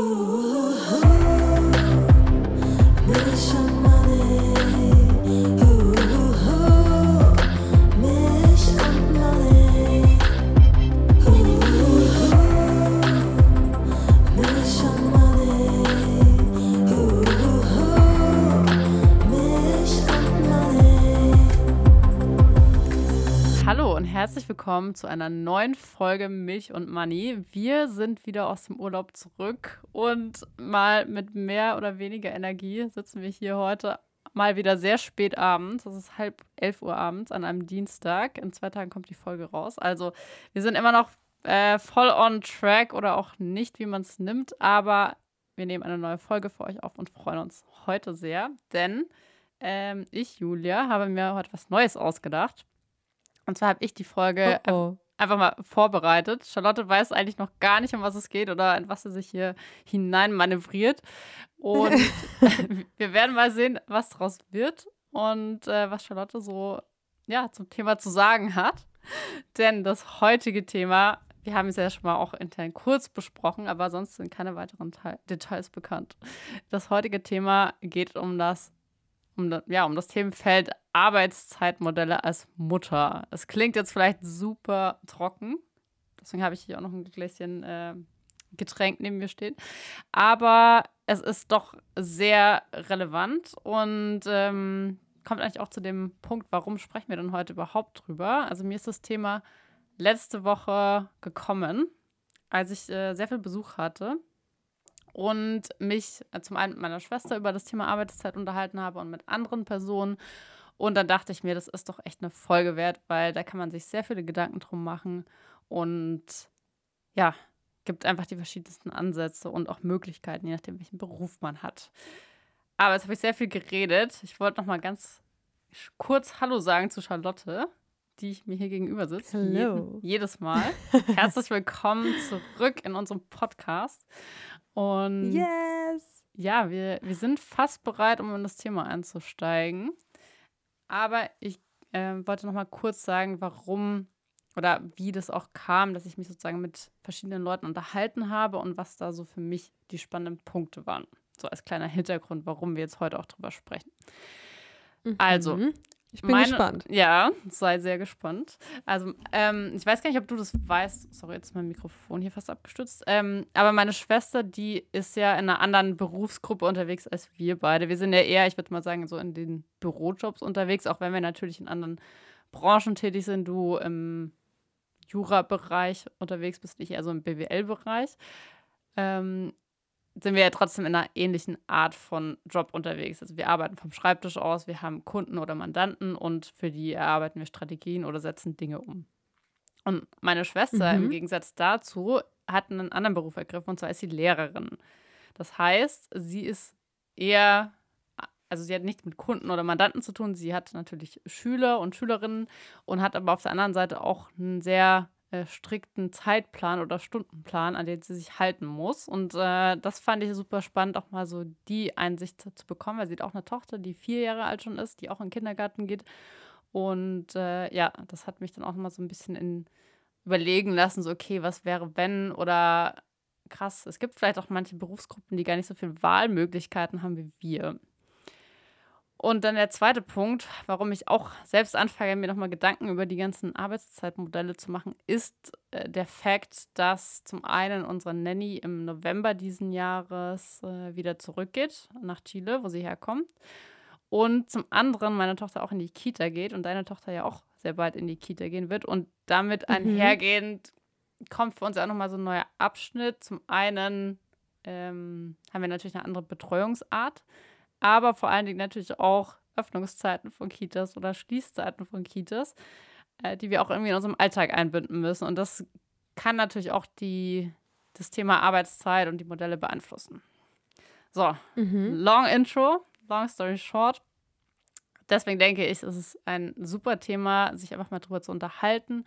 Ooh. Willkommen zu einer neuen Folge Milch und Money. Wir sind wieder aus dem Urlaub zurück und mal mit mehr oder weniger Energie sitzen wir hier heute mal wieder sehr spät abends. Es ist halb elf Uhr abends an einem Dienstag. In zwei Tagen kommt die Folge raus. Also wir sind immer noch äh, voll on track oder auch nicht, wie man es nimmt. Aber wir nehmen eine neue Folge für euch auf und freuen uns heute sehr, denn ähm, ich, Julia, habe mir heute was Neues ausgedacht. Und zwar habe ich die Folge oh oh. einfach mal vorbereitet. Charlotte weiß eigentlich noch gar nicht, um was es geht oder in was sie sich hier hinein manövriert. Und wir werden mal sehen, was daraus wird und äh, was Charlotte so ja, zum Thema zu sagen hat. Denn das heutige Thema, wir haben es ja schon mal auch intern kurz besprochen, aber sonst sind keine weiteren Teil Details bekannt. Das heutige Thema geht um das um, ja, um das Themenfeld Arbeitszeitmodelle als Mutter. Es klingt jetzt vielleicht super trocken. Deswegen habe ich hier auch noch ein Gläschen äh, Getränk neben mir stehen. Aber es ist doch sehr relevant und ähm, kommt eigentlich auch zu dem Punkt, warum sprechen wir denn heute überhaupt drüber? Also mir ist das Thema letzte Woche gekommen, als ich äh, sehr viel Besuch hatte und mich äh, zum einen mit meiner Schwester über das Thema Arbeitszeit unterhalten habe und mit anderen Personen. Und dann dachte ich mir, das ist doch echt eine Folge wert, weil da kann man sich sehr viele Gedanken drum machen und ja, gibt einfach die verschiedensten Ansätze und auch Möglichkeiten, je nachdem, welchen Beruf man hat. Aber jetzt habe ich sehr viel geredet. Ich wollte noch mal ganz kurz Hallo sagen zu Charlotte, die mir hier gegenüber sitzt. Hallo. Je jedes Mal. Herzlich willkommen zurück in unserem Podcast. Und yes! ja, wir, wir sind fast bereit, um in das Thema einzusteigen. Aber ich äh, wollte noch mal kurz sagen, warum oder wie das auch kam, dass ich mich sozusagen mit verschiedenen Leuten unterhalten habe und was da so für mich die spannenden Punkte waren. So als kleiner Hintergrund, warum wir jetzt heute auch drüber sprechen. Mhm. Also, ich bin Meine, gespannt. Ja, sei sehr gespannt. Also, ähm, ich weiß gar nicht, ob du das weißt. Sorry, jetzt ist mein Mikrofon hier fast abgestützt. Ähm, aber meine Schwester, die ist ja in einer anderen Berufsgruppe unterwegs als wir beide. Wir sind ja eher, ich würde mal sagen, so in den Bürojobs unterwegs, auch wenn wir natürlich in anderen Branchen tätig sind. Du im Jura-Bereich unterwegs bist, ich eher so im BWL-Bereich. Ähm, sind wir ja trotzdem in einer ähnlichen Art von Job unterwegs. Also wir arbeiten vom Schreibtisch aus, wir haben Kunden oder Mandanten und für die erarbeiten wir Strategien oder setzen Dinge um. Und meine Schwester mhm. im Gegensatz dazu hat einen anderen Beruf ergriffen und zwar ist sie Lehrerin. Das heißt, sie ist eher, also sie hat nichts mit Kunden oder Mandanten zu tun, sie hat natürlich Schüler und Schülerinnen und hat aber auf der anderen Seite auch einen sehr äh, strikten Zeitplan oder Stundenplan, an den sie sich halten muss. Und äh, das fand ich super spannend, auch mal so die Einsicht zu bekommen, weil sie hat auch eine Tochter, die vier Jahre alt schon ist, die auch in den Kindergarten geht. Und äh, ja, das hat mich dann auch mal so ein bisschen in überlegen lassen, so okay, was wäre wenn oder krass, es gibt vielleicht auch manche Berufsgruppen, die gar nicht so viele Wahlmöglichkeiten haben wie wir. Und dann der zweite Punkt, warum ich auch selbst anfange, mir nochmal Gedanken über die ganzen Arbeitszeitmodelle zu machen, ist äh, der Fakt, dass zum einen unsere Nanny im November diesen Jahres äh, wieder zurückgeht nach Chile, wo sie herkommt. Und zum anderen meine Tochter auch in die Kita geht und deine Tochter ja auch sehr bald in die Kita gehen wird. Und damit mhm. einhergehend kommt für uns auch nochmal so ein neuer Abschnitt. Zum einen ähm, haben wir natürlich eine andere Betreuungsart aber vor allen Dingen natürlich auch Öffnungszeiten von Kitas oder Schließzeiten von Kitas, äh, die wir auch irgendwie in unserem Alltag einbinden müssen. Und das kann natürlich auch die, das Thema Arbeitszeit und die Modelle beeinflussen. So, mhm. long intro, long story short. Deswegen denke ich, es ist ein super Thema, sich einfach mal drüber zu unterhalten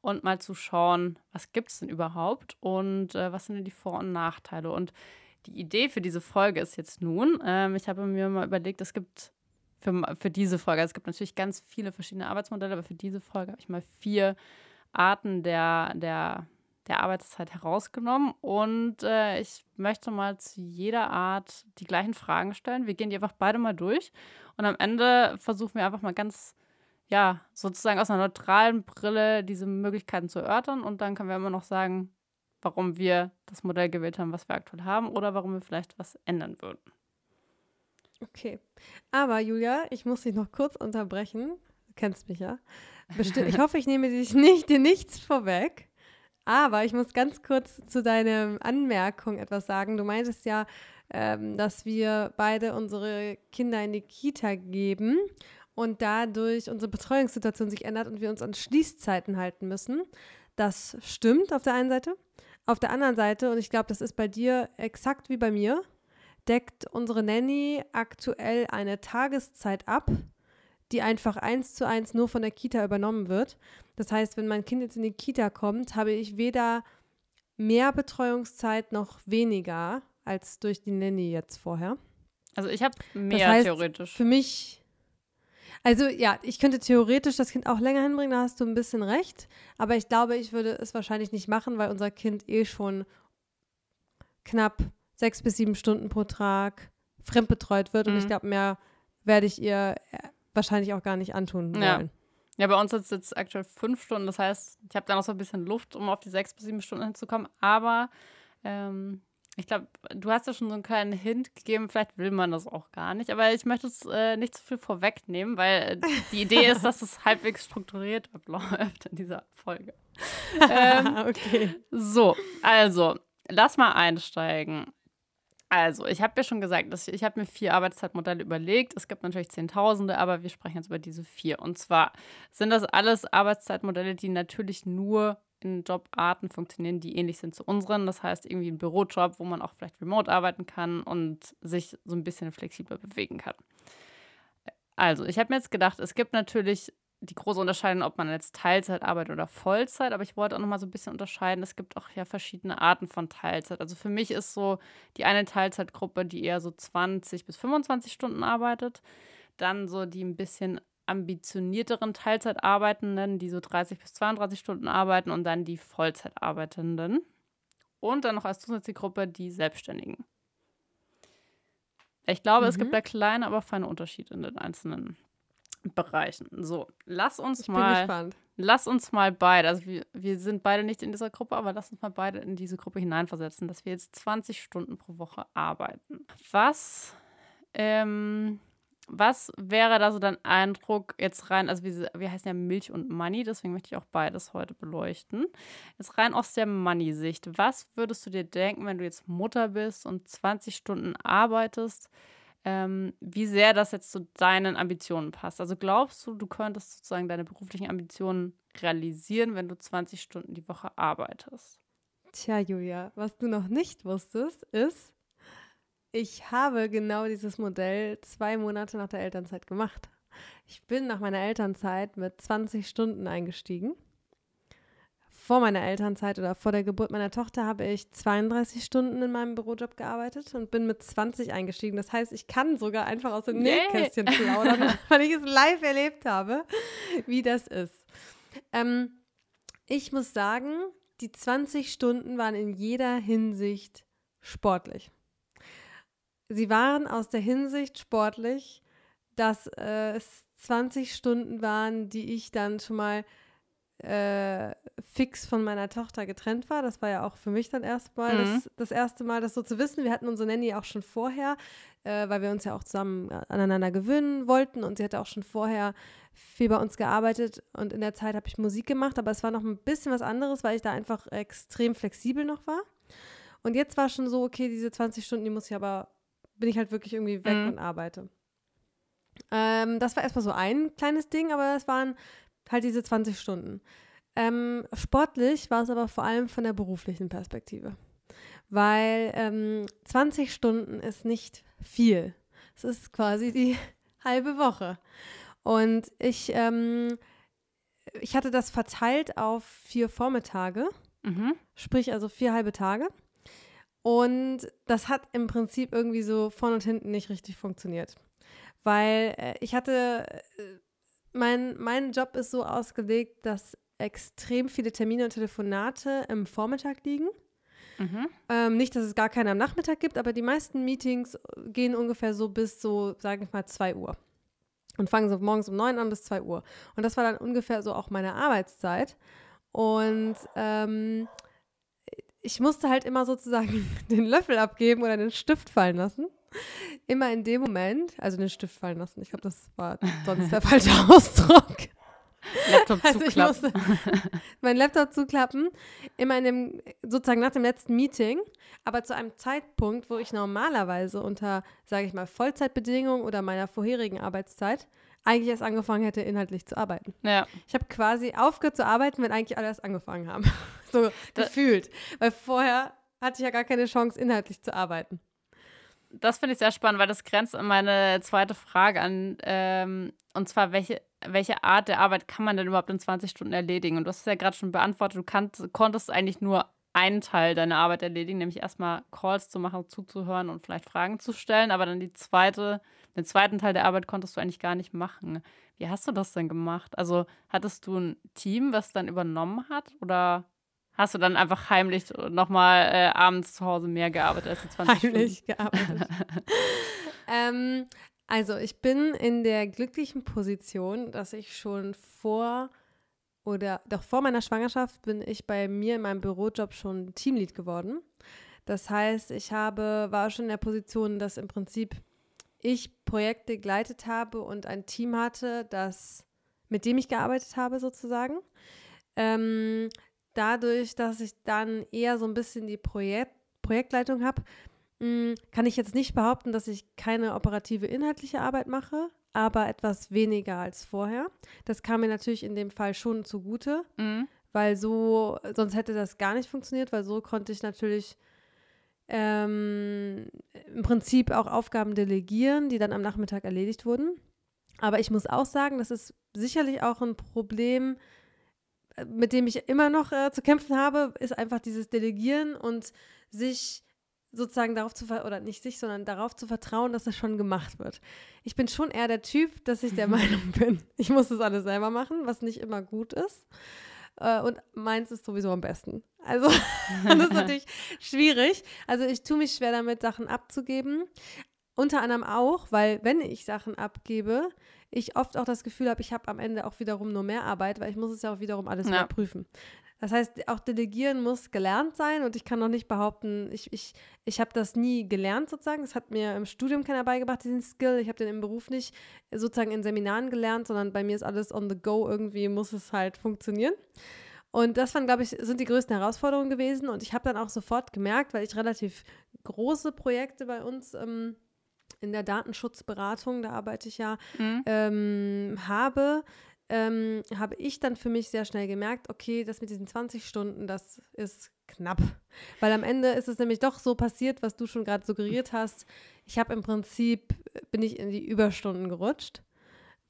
und mal zu schauen, was gibt es denn überhaupt und äh, was sind denn die Vor- und Nachteile. Und die Idee für diese Folge ist jetzt nun, ähm, ich habe mir mal überlegt, es gibt für, für diese Folge, also es gibt natürlich ganz viele verschiedene Arbeitsmodelle, aber für diese Folge habe ich mal vier Arten der, der der Arbeitszeit herausgenommen und äh, ich möchte mal zu jeder Art die gleichen Fragen stellen. Wir gehen die einfach beide mal durch und am Ende versuchen wir einfach mal ganz, ja, sozusagen aus einer neutralen Brille diese Möglichkeiten zu erörtern und dann können wir immer noch sagen, warum wir das Modell gewählt haben, was wir aktuell haben oder warum wir vielleicht was ändern würden. Okay. Aber Julia, ich muss dich noch kurz unterbrechen. Du kennst mich ja. Bestimmt, ich hoffe, ich nehme dich nicht, dir nichts vorweg. Aber ich muss ganz kurz zu deiner Anmerkung etwas sagen. Du meintest ja, ähm, dass wir beide unsere Kinder in die Kita geben und dadurch unsere Betreuungssituation sich ändert und wir uns an Schließzeiten halten müssen. Das stimmt auf der einen Seite. Auf der anderen Seite, und ich glaube, das ist bei dir exakt wie bei mir, deckt unsere Nanny aktuell eine Tageszeit ab, die einfach eins zu eins nur von der Kita übernommen wird. Das heißt, wenn mein Kind jetzt in die Kita kommt, habe ich weder mehr Betreuungszeit noch weniger als durch die Nanny jetzt vorher. Also ich habe mehr das heißt, theoretisch. Für mich, also ja, ich könnte theoretisch das Kind auch länger hinbringen, da hast du ein bisschen recht. Aber ich glaube, ich würde es wahrscheinlich nicht machen, weil unser Kind eh schon knapp sechs bis sieben Stunden pro Tag fremdbetreut wird. Mhm. Und ich mhm. glaube, mehr werde ich ihr äh, wahrscheinlich auch gar nicht antun wollen. Ja. Ja, bei uns ist es jetzt aktuell fünf Stunden. Das heißt, ich habe da noch so ein bisschen Luft, um auf die sechs bis sieben Stunden hinzukommen. Aber ähm, ich glaube, du hast ja schon so einen kleinen Hint gegeben. Vielleicht will man das auch gar nicht. Aber ich möchte es äh, nicht zu viel vorwegnehmen, weil die Idee ist, dass es halbwegs strukturiert abläuft in dieser Folge. ähm, okay. So, also, lass mal einsteigen. Also, ich habe ja schon gesagt, dass ich, ich habe mir vier Arbeitszeitmodelle überlegt. Es gibt natürlich Zehntausende, aber wir sprechen jetzt über diese vier. Und zwar sind das alles Arbeitszeitmodelle, die natürlich nur in Jobarten funktionieren, die ähnlich sind zu unseren. Das heißt, irgendwie ein Bürojob, wo man auch vielleicht remote arbeiten kann und sich so ein bisschen flexibler bewegen kann. Also, ich habe mir jetzt gedacht, es gibt natürlich die große Unterscheidung, ob man jetzt Teilzeit arbeitet oder Vollzeit, aber ich wollte auch noch mal so ein bisschen unterscheiden. Es gibt auch ja verschiedene Arten von Teilzeit. Also für mich ist so die eine Teilzeitgruppe, die eher so 20 bis 25 Stunden arbeitet, dann so die ein bisschen ambitionierteren Teilzeitarbeitenden, die so 30 bis 32 Stunden arbeiten und dann die Vollzeitarbeitenden und dann noch als zusätzliche Gruppe die Selbstständigen. Ich glaube, mhm. es gibt mhm. da kleine, aber feine Unterschiede in den einzelnen Bereichen. So, lass uns ich mal. Bin gespannt. Lass uns mal beide, also wir, wir sind beide nicht in dieser Gruppe, aber lass uns mal beide in diese Gruppe hineinversetzen, dass wir jetzt 20 Stunden pro Woche arbeiten. Was, ähm, was wäre da so dein Eindruck jetzt rein, also wir, wir heißen ja Milch und Money, deswegen möchte ich auch beides heute beleuchten. Jetzt rein aus der Money-Sicht, was würdest du dir denken, wenn du jetzt Mutter bist und 20 Stunden arbeitest? ähm, wie sehr das jetzt zu deinen Ambitionen passt. Also glaubst du, du könntest sozusagen deine beruflichen Ambitionen realisieren, wenn du 20 Stunden die Woche arbeitest? Tja, Julia, was du noch nicht wusstest, ist, ich habe genau dieses Modell zwei Monate nach der Elternzeit gemacht. Ich bin nach meiner Elternzeit mit 20 Stunden eingestiegen vor meiner Elternzeit oder vor der Geburt meiner Tochter habe ich 32 Stunden in meinem Bürojob gearbeitet und bin mit 20 eingestiegen. Das heißt, ich kann sogar einfach aus dem yeah. Nähkästchen plaudern, weil ich es live erlebt habe, wie das ist. Ähm, ich muss sagen, die 20 Stunden waren in jeder Hinsicht sportlich. Sie waren aus der Hinsicht sportlich, dass äh, es 20 Stunden waren, die ich dann schon mal äh, fix von meiner Tochter getrennt war. Das war ja auch für mich dann erstmal mhm. das, das erste Mal, das so zu wissen. Wir hatten unsere Nanny auch schon vorher, äh, weil wir uns ja auch zusammen äh, aneinander gewöhnen wollten und sie hatte auch schon vorher viel bei uns gearbeitet und in der Zeit habe ich Musik gemacht, aber es war noch ein bisschen was anderes, weil ich da einfach extrem flexibel noch war. Und jetzt war schon so, okay, diese 20 Stunden, die muss ich aber, bin ich halt wirklich irgendwie weg mhm. und arbeite. Ähm, das war erstmal so ein kleines Ding, aber es waren halt diese 20 Stunden. Ähm, sportlich war es aber vor allem von der beruflichen Perspektive, weil ähm, 20 Stunden ist nicht viel. Es ist quasi die halbe Woche. Und ich, ähm, ich hatte das verteilt auf vier Vormittage, mhm. sprich also vier halbe Tage. Und das hat im Prinzip irgendwie so vorne und hinten nicht richtig funktioniert. Weil äh, ich hatte äh, mein, mein Job ist so ausgelegt, dass extrem viele Termine und Telefonate im Vormittag liegen. Mhm. Ähm, nicht, dass es gar keine am Nachmittag gibt, aber die meisten Meetings gehen ungefähr so bis so, sage ich mal, 2 Uhr. Und fangen so morgens um 9 an bis 2 Uhr. Und das war dann ungefähr so auch meine Arbeitszeit. Und ähm, ich musste halt immer sozusagen den Löffel abgeben oder den Stift fallen lassen. Immer in dem Moment, also den Stift fallen lassen. Ich glaube, das war sonst der falsche Ausdruck. Laptop Also ich zuklappen. musste meinen Laptop zuklappen, immer in dem, sozusagen nach dem letzten Meeting, aber zu einem Zeitpunkt, wo ich normalerweise unter, sage ich mal, Vollzeitbedingungen oder meiner vorherigen Arbeitszeit eigentlich erst angefangen hätte, inhaltlich zu arbeiten. Ja. Ich habe quasi aufgehört zu arbeiten, wenn eigentlich alle erst angefangen haben. so Da- gefühlt. Weil vorher hatte ich ja gar keine Chance, inhaltlich zu arbeiten. Das finde ich sehr spannend, weil das grenzt an meine zweite Frage an. Ähm, und zwar, welche, welche Art der Arbeit kann man denn überhaupt in 20 Stunden erledigen? Und du hast es ja gerade schon beantwortet, du kannt, konntest eigentlich nur einen Teil deiner Arbeit erledigen, nämlich erstmal Calls zu machen, zuzuhören und vielleicht Fragen zu stellen. Aber dann die zweite, den zweiten Teil der Arbeit konntest du eigentlich gar nicht machen. Wie hast du das denn gemacht? Also hattest du ein Team, was dann übernommen hat? Oder hast du dann einfach heimlich nochmal äh, abends zu Hause mehr gearbeitet als die 20 Stunden? Heimlich gearbeitet. ähm, also ich bin in der glücklichen Position, dass ich schon vor oder doch vor meiner Schwangerschaft bin ich bei mir in meinem Bürojob schon Teamlead geworden. Das heißt, ich habe, war schon in der Position, dass im Prinzip ich Projekte geleitet habe und ein Team hatte, das, mit dem ich gearbeitet habe sozusagen. Ähm, dadurch, dass ich dann eher so ein bisschen die Projekt, Projektleitung habe, mh, kann ich jetzt nicht behaupten, dass ich keine operative inhaltliche Arbeit mache, aber etwas weniger als vorher. Das kam mir natürlich in dem Fall schon zugute, Mhm. weil so, sonst hätte das gar nicht funktioniert, weil so konnte ich natürlich ähm, im Prinzip auch Aufgaben delegieren, die dann am Nachmittag erledigt wurden. Aber ich muss auch sagen, das ist sicherlich auch ein Problem, äh, mit dem ich immer noch äh, zu kämpfen habe, ist einfach dieses Delegieren und sich sozusagen darauf zu oder nicht sich, sondern darauf zu vertrauen, dass das schon gemacht wird. Ich bin schon eher der Typ, dass ich der Meinung bin, ich muss das alles selber machen, was nicht immer gut ist. Äh, und meins ist sowieso am besten. Also das ist natürlich schwierig. Also ich tue mich schwer damit, Sachen abzugeben. Unter anderem auch, weil wenn ich Sachen abgebe, ich oft auch das Gefühl habe, ich habe am Ende auch wiederum nur mehr Arbeit, weil ich muss es ja auch wiederum alles Ja. überprüfen. Das heißt, auch Delegieren muss gelernt sein und ich kann noch nicht behaupten, ich, ich, ich habe das nie gelernt sozusagen. Das hat mir im Studium keiner beigebracht, diesen Skill. Ich habe den im Beruf nicht sozusagen in Seminaren gelernt, sondern bei mir ist alles on the go. Irgendwie muss es halt funktionieren. Und das waren, glaube ich, sind die größten Herausforderungen gewesen. Und ich habe dann auch sofort gemerkt, weil ich relativ große Projekte bei uns ähm, in der Datenschutzberatung, da arbeite ich ja, Mhm. ähm, habe, ähm, habe ich dann für mich sehr schnell gemerkt, okay, das mit diesen 20 Stunden, das ist knapp. Weil am Ende ist es nämlich doch so passiert, was du schon gerade suggeriert hast. Ich habe im Prinzip, bin ich in die Überstunden gerutscht,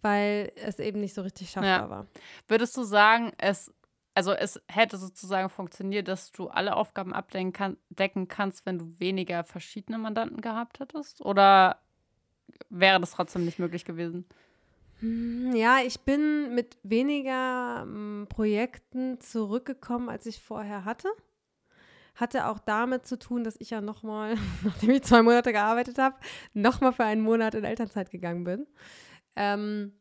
weil es eben nicht so richtig schaffbar Ja. war. Würdest du sagen, es, also es hätte sozusagen funktioniert, dass du alle Aufgaben abdecken kann, decken kannst, wenn du weniger verschiedene Mandanten gehabt hättest? Oder wäre das trotzdem nicht möglich gewesen? Hm, Ja, ich bin mit weniger ähm, Projekten zurückgekommen, als ich vorher hatte. Hatte auch damit zu tun, dass ich ja nochmal, nachdem ich zwei Monate gearbeitet habe, nochmal für einen Monat in Elternzeit gegangen bin. Ähm,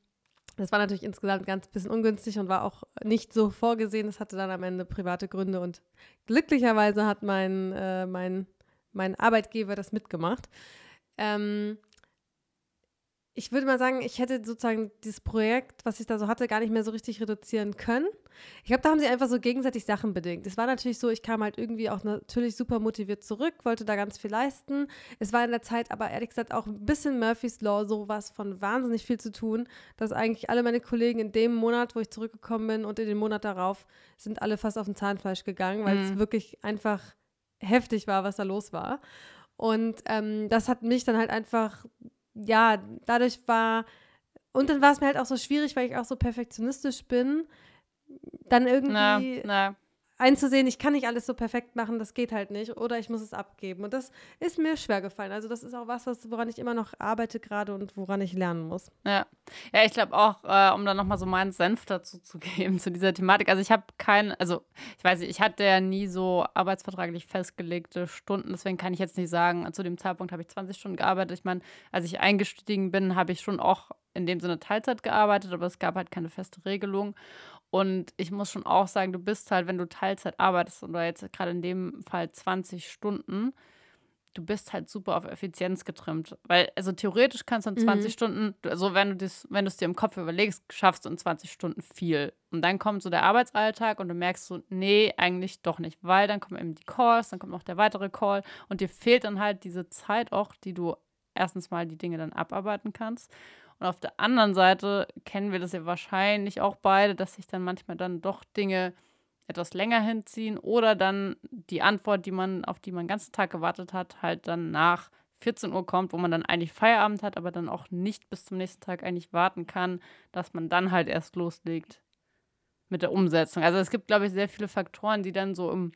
das war natürlich insgesamt ganz bisschen ungünstig und war auch nicht so vorgesehen. Das hatte dann am Ende private Gründe und glücklicherweise hat mein, äh, mein, mein Arbeitgeber das mitgemacht. Ähm, ich würde mal sagen, ich hätte sozusagen dieses Projekt, was ich da so hatte, gar nicht mehr so richtig reduzieren können. Ich glaube, da haben sie einfach so gegenseitig Sachen bedingt. Es war natürlich so, ich kam halt irgendwie auch natürlich super motiviert zurück, wollte da ganz viel leisten. Es war in der Zeit aber ehrlich gesagt auch ein bisschen Murphy's Law, sowas von wahnsinnig viel zu tun, dass eigentlich alle meine Kollegen in dem Monat, wo ich zurückgekommen bin und in den Monat darauf, sind alle fast auf den Zahnfleisch gegangen, weil es Mhm. wirklich einfach heftig war, was da los war. Und ähm, das hat mich dann halt einfach ja, dadurch war, und dann war es mir halt auch so schwierig, weil ich auch so perfektionistisch bin, dann Na, irgendwie na. Einzusehen, ich kann nicht alles so perfekt machen, das geht halt nicht oder ich muss es abgeben. Und das ist mir schwer gefallen. Also das ist auch was, woran ich immer noch arbeite gerade und woran ich lernen muss. Ja, ja ich glaube auch, äh, um dann nochmal so meinen Senf dazu zu geben, zu dieser Thematik. Also ich habe kein, also ich weiß nicht, ich hatte ja nie so arbeitsvertraglich festgelegte Stunden, deswegen kann ich jetzt nicht sagen, zu dem Zeitpunkt habe ich 20 Stunden gearbeitet. Ich meine, als ich eingestiegen bin, habe ich schon auch in dem Sinne Teilzeit gearbeitet, aber es gab halt keine feste Regelung. Und ich muss schon auch sagen, du bist halt, wenn du Teilzeit arbeitest oder jetzt gerade in dem Fall 20 Stunden, du bist halt super auf Effizienz getrimmt. Weil, also theoretisch kannst du in 20 mhm. Stunden, also wenn du das, wenn du es dir im Kopf überlegst, schaffst du in 20 Stunden viel. Und dann kommt so der Arbeitsalltag und du merkst so, nee, eigentlich doch nicht. Weil dann kommen eben die Calls, dann kommt noch der weitere Call und dir fehlt dann halt diese Zeit auch, die du erstens mal die Dinge dann abarbeiten kannst. Und auf der anderen Seite kennen wir das ja wahrscheinlich auch beide, dass sich dann manchmal dann doch Dinge etwas länger hinziehen oder dann die Antwort, die man, auf die man den ganzen Tag gewartet hat, halt dann nach 14 Uhr kommt, wo man dann eigentlich Feierabend hat, aber dann auch nicht bis zum nächsten Tag eigentlich warten kann, dass man dann halt erst loslegt mit der Umsetzung. Also es gibt, glaube ich, sehr viele Faktoren, die dann so im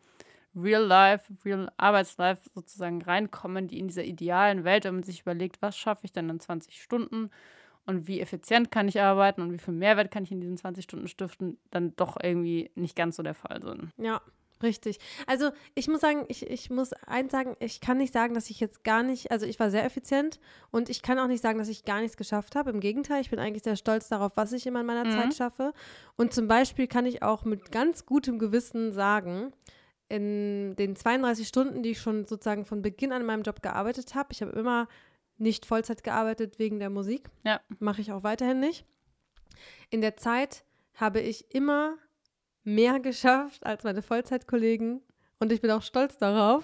Real Life, Real Arbeitslife sozusagen reinkommen, die in dieser idealen Welt, wenn man sich überlegt, was schaffe ich dann in 20 Stunden und wie effizient kann ich arbeiten und wie viel Mehrwert kann ich in diesen 20 Stunden stiften, dann doch irgendwie nicht ganz so der Fall sind. Ja, Richtig. Also ich muss sagen, ich, ich muss eins sagen, ich kann nicht sagen, dass ich jetzt gar nicht, also ich war sehr effizient und ich kann auch nicht sagen, dass ich gar nichts geschafft habe. Im Gegenteil, ich bin eigentlich sehr stolz darauf, was ich immer in meiner mhm. Zeit schaffe. Und zum Beispiel kann ich auch mit ganz gutem Gewissen sagen, in den 32 Stunden, die ich schon sozusagen von Beginn an in meinem Job gearbeitet habe, ich habe immer nicht Vollzeit gearbeitet wegen der Musik. Ja. Mache ich auch weiterhin nicht. In der Zeit habe ich immer mehr geschafft als meine Vollzeitkollegen. Und ich bin auch stolz darauf,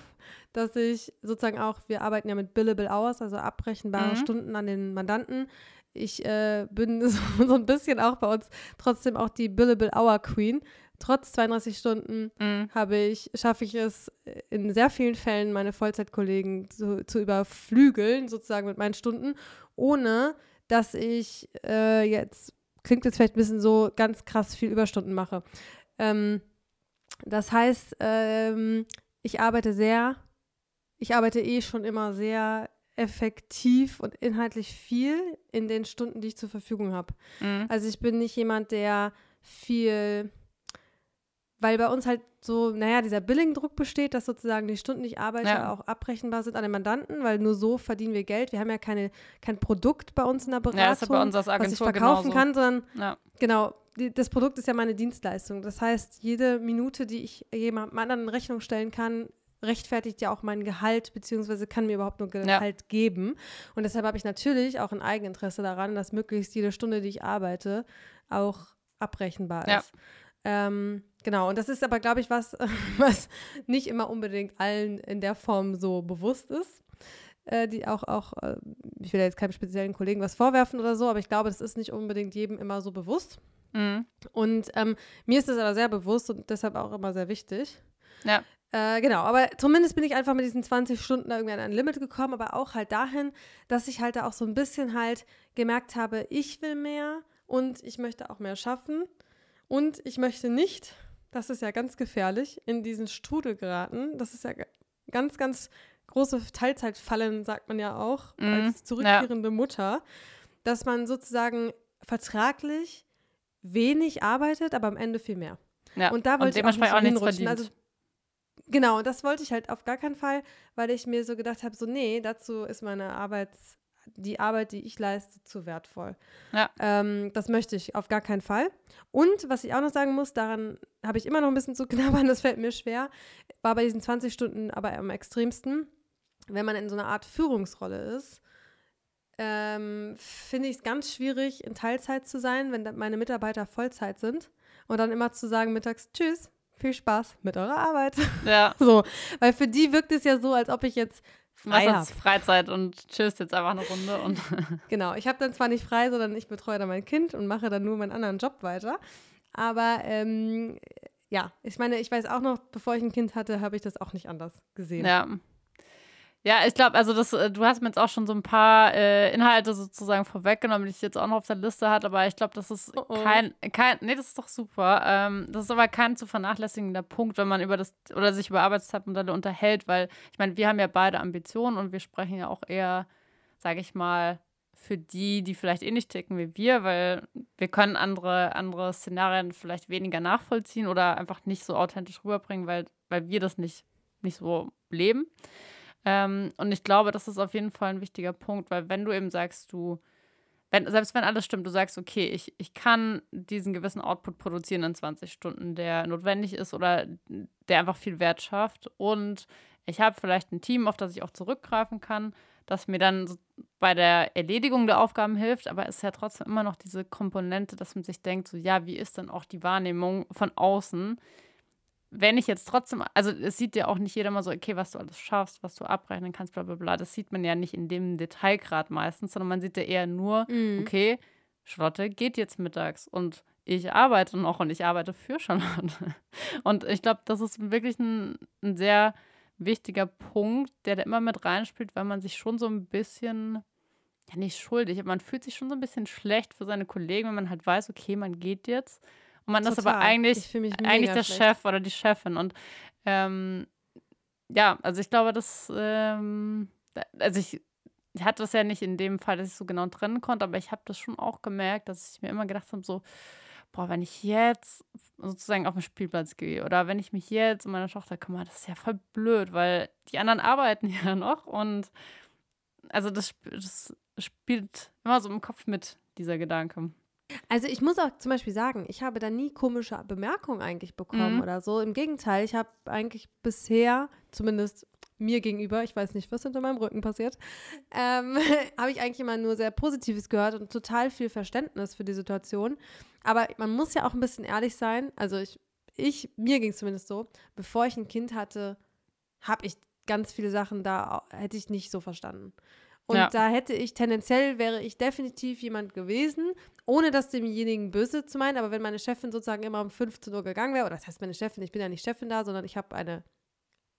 dass ich sozusagen auch, wir arbeiten ja mit Billable Hours, also abbrechenbare mhm. Stunden an den Mandanten. Ich äh, bin so, so, ein bisschen auch bei uns trotzdem auch die Billable Hour Queen trotz 32 Stunden mhm. habe ich, schaffe ich es in sehr vielen Fällen, meine Vollzeitkollegen zu, zu überflügeln, sozusagen mit meinen Stunden, ohne dass ich äh, jetzt, klingt jetzt vielleicht ein bisschen so, ganz krass viel Überstunden mache. Ähm, das heißt, ähm, ich arbeite sehr, ich arbeite eh schon immer sehr effektiv und inhaltlich viel in den Stunden, die ich zur Verfügung habe. Mhm. Also ich bin nicht jemand, der viel weil bei uns halt so, naja, dieser Billing-Druck besteht, dass sozusagen die Stunden, die ich arbeite, ja. auch abrechenbar sind an den Mandanten, weil nur so verdienen wir Geld. Wir haben ja keine, kein Produkt bei uns in der Beratung, ja, das ist bei uns als Agentur was ich verkaufen genauso. kann, sondern ja. genau, die, das Produkt ist ja meine Dienstleistung. Das heißt, jede Minute, die ich jemandem anderen in Rechnung stellen kann, rechtfertigt ja auch mein Gehalt, beziehungsweise kann mir überhaupt nur Gehalt ja. geben. Und deshalb habe ich natürlich auch ein Eigeninteresse daran, dass möglichst jede Stunde, die ich arbeite, auch abrechenbar ist. Ähm, genau, und das ist aber, glaube ich, was, was nicht immer unbedingt allen in der Form so bewusst ist. Äh, die auch, auch, äh, ich will jetzt keinem speziellen Kollegen was vorwerfen oder so, aber ich glaube, das ist nicht unbedingt jedem immer so bewusst. Mhm. Und ähm, mir ist das aber sehr bewusst und deshalb auch immer sehr wichtig. Ja. Äh, genau, aber zumindest bin ich einfach mit diesen 20 Stunden irgendwie an ein Limit gekommen, aber auch halt dahin, dass ich halt da auch so ein bisschen halt gemerkt habe, ich will mehr und ich möchte auch mehr schaffen. Und ich möchte nicht, das ist ja ganz gefährlich, in diesen Strudel geraten. Das ist ja ganz, ganz große Teilzeitfallen, sagt man ja auch, mm, als zurückkehrende ja. Mutter, dass man sozusagen vertraglich wenig arbeitet, aber am Ende viel mehr. Ja. Und da wollte und ich auch, nicht auch nichts verdient. Also, genau, das wollte ich halt auf gar keinen Fall, weil ich mir so gedacht habe, so nee, dazu ist meine Arbeits die Arbeit, die ich leiste, zu wertvoll. Ja. Ähm, das möchte ich auf gar keinen Fall. Und was ich auch noch sagen muss, daran habe ich immer noch ein bisschen zu knabbern, das fällt mir schwer, war bei diesen 20 Stunden aber am extremsten, wenn man in so einer Art Führungsrolle ist. Ähm, finde ich es ganz schwierig, in Teilzeit zu sein, wenn meine Mitarbeiter Vollzeit sind und dann immer zu sagen mittags Tschüss, viel Spaß mit eurer Arbeit. Ja. so, weil für die wirkt es ja so, als ob ich jetzt frei habe. Freizeit und tschüss jetzt einfach eine Runde. Und genau, ich habe dann zwar nicht frei, sondern ich betreue dann mein Kind und mache dann nur meinen anderen Job weiter. Aber ähm, ja, ich meine, ich weiß auch noch, bevor ich ein Kind hatte, habe ich das auch nicht anders gesehen. Ja. Ja, ich glaube, also das, äh, du hast mir jetzt auch schon so ein paar äh, Inhalte sozusagen vorweggenommen, die ich jetzt auch noch auf der Liste hatte, aber ich glaube, das ist oh oh. kein, kein, nee, das ist doch super. Ähm, das ist aber kein zu vernachlässigender Punkt, wenn man über das oder sich über Arbeitszeitmodelle unterhält, weil ich meine, wir haben ja beide Ambitionen und wir sprechen ja auch eher, sage ich mal, für die, die vielleicht ähnlich ticken wie wir, weil wir können andere, andere Szenarien vielleicht weniger nachvollziehen oder einfach nicht so authentisch rüberbringen, weil, weil wir das nicht, nicht so leben. Ähm, und ich glaube, das ist auf jeden Fall ein wichtiger Punkt, weil wenn du eben sagst, du, wenn, selbst wenn alles stimmt, du sagst, okay, ich, ich kann diesen gewissen Output produzieren in 20 Stunden, der notwendig ist oder der einfach viel Wert schafft und ich habe vielleicht ein Team, auf das ich auch zurückgreifen kann, das mir dann bei der Erledigung der Aufgaben hilft, aber es ist ja trotzdem immer noch diese Komponente, dass man sich denkt, so ja, wie ist denn auch die Wahrnehmung von außen? Wenn ich jetzt trotzdem, also es sieht ja auch nicht jeder mal so, okay, was du alles schaffst, was du abrechnen kannst, bla bla bla. Das sieht man ja nicht in dem Detailgrad meistens, sondern man sieht ja eher nur, mhm. okay, Charlotte geht jetzt mittags und ich arbeite noch und ich arbeite für Charlotte. Und ich glaube, das ist wirklich ein, ein sehr wichtiger Punkt, der da immer mit reinspielt, weil man sich schon so ein bisschen, ja nicht schuldig, aber man fühlt sich schon so ein bisschen schlecht für seine Kollegen, wenn man halt weiß, okay, man geht jetzt und man Total. ist aber eigentlich, eigentlich der schlecht. Chef oder die Chefin. Und ähm, ja, also ich glaube, dass, ähm, also ich, ich hatte das ja nicht in dem Fall, dass ich so genau trennen konnte, aber ich habe das schon auch gemerkt, dass ich mir immer gedacht habe, so, boah, wenn ich jetzt sozusagen auf den Spielplatz gehe oder wenn ich mich jetzt um meine Tochter kümmere, das ist ja voll blöd, weil die anderen arbeiten ja noch und also das, das spielt immer so im Kopf mit, dieser Gedanke. Also ich muss auch zum Beispiel sagen, ich habe da nie komische Bemerkungen eigentlich bekommen mhm. oder so. Im Gegenteil, ich habe eigentlich bisher, zumindest mir gegenüber, ich weiß nicht, was hinter meinem Rücken passiert, ähm, habe ich eigentlich immer nur sehr Positives gehört und total viel Verständnis für die Situation. Aber man muss ja auch ein bisschen ehrlich sein. Also ich, ich mir ging es zumindest so, bevor ich ein Kind hatte, habe ich ganz viele Sachen da, hätte ich nicht so verstanden. Und ja. da hätte ich tendenziell wäre ich definitiv jemand gewesen, ohne das demjenigen böse zu meinen, aber wenn meine Chefin sozusagen immer um 15 Uhr gegangen wäre, oder das heißt meine Chefin, ich bin ja nicht Chefin da, sondern ich habe eine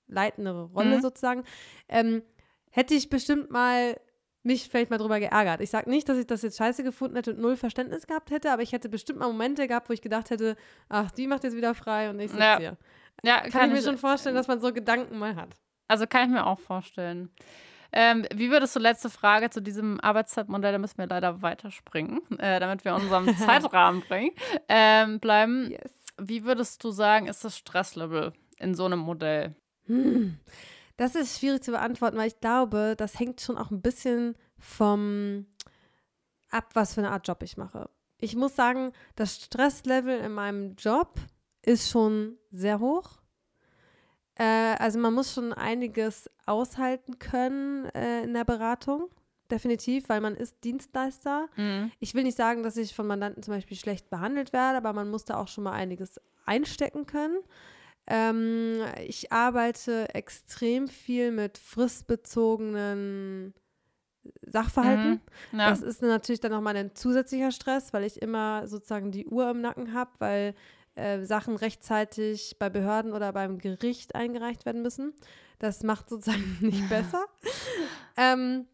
leitende Rolle mhm. sozusagen, ähm, hätte ich bestimmt mal mich vielleicht mal drüber geärgert. Ich sage nicht, dass ich das jetzt scheiße gefunden hätte und null Verständnis gehabt hätte, aber ich hätte bestimmt mal Momente gehabt, wo ich gedacht hätte, ach, die macht jetzt wieder frei und ich sitze ja. hier. Ja, kann, kann ich mir schon vorstellen, dass man so Gedanken mal hat. Also kann ich mir auch vorstellen. Ähm, wie würdest du, letzte Frage zu diesem Arbeitszeitmodell, da müssen wir leider weiterspringen, äh, damit wir unserem Zeitrahmen bringen, ähm, bleiben. Yes. Wie würdest du sagen, ist das Stresslevel in so einem Modell? Hm. Das ist schwierig zu beantworten, weil ich glaube, das hängt schon auch ein bisschen vom ab, was für eine Art Job ich mache. Ich muss sagen, das Stresslevel in meinem Job ist schon sehr hoch. Äh, also man muss schon einiges aushalten können äh, in der Beratung. Definitiv, weil man ist Dienstleister. Mhm. Ich will nicht sagen, dass ich von Mandanten zum Beispiel schlecht behandelt werde, aber man muss da auch schon mal einiges einstecken können. Ähm, ich arbeite extrem viel mit fristbezogenen Sachverhalten. Mhm, ja. Das ist natürlich dann nochmal ein zusätzlicher Stress, weil ich immer sozusagen die Uhr im Nacken habe, weil äh, Sachen rechtzeitig bei Behörden oder beim Gericht eingereicht werden müssen. Das macht sozusagen nicht besser. ähm,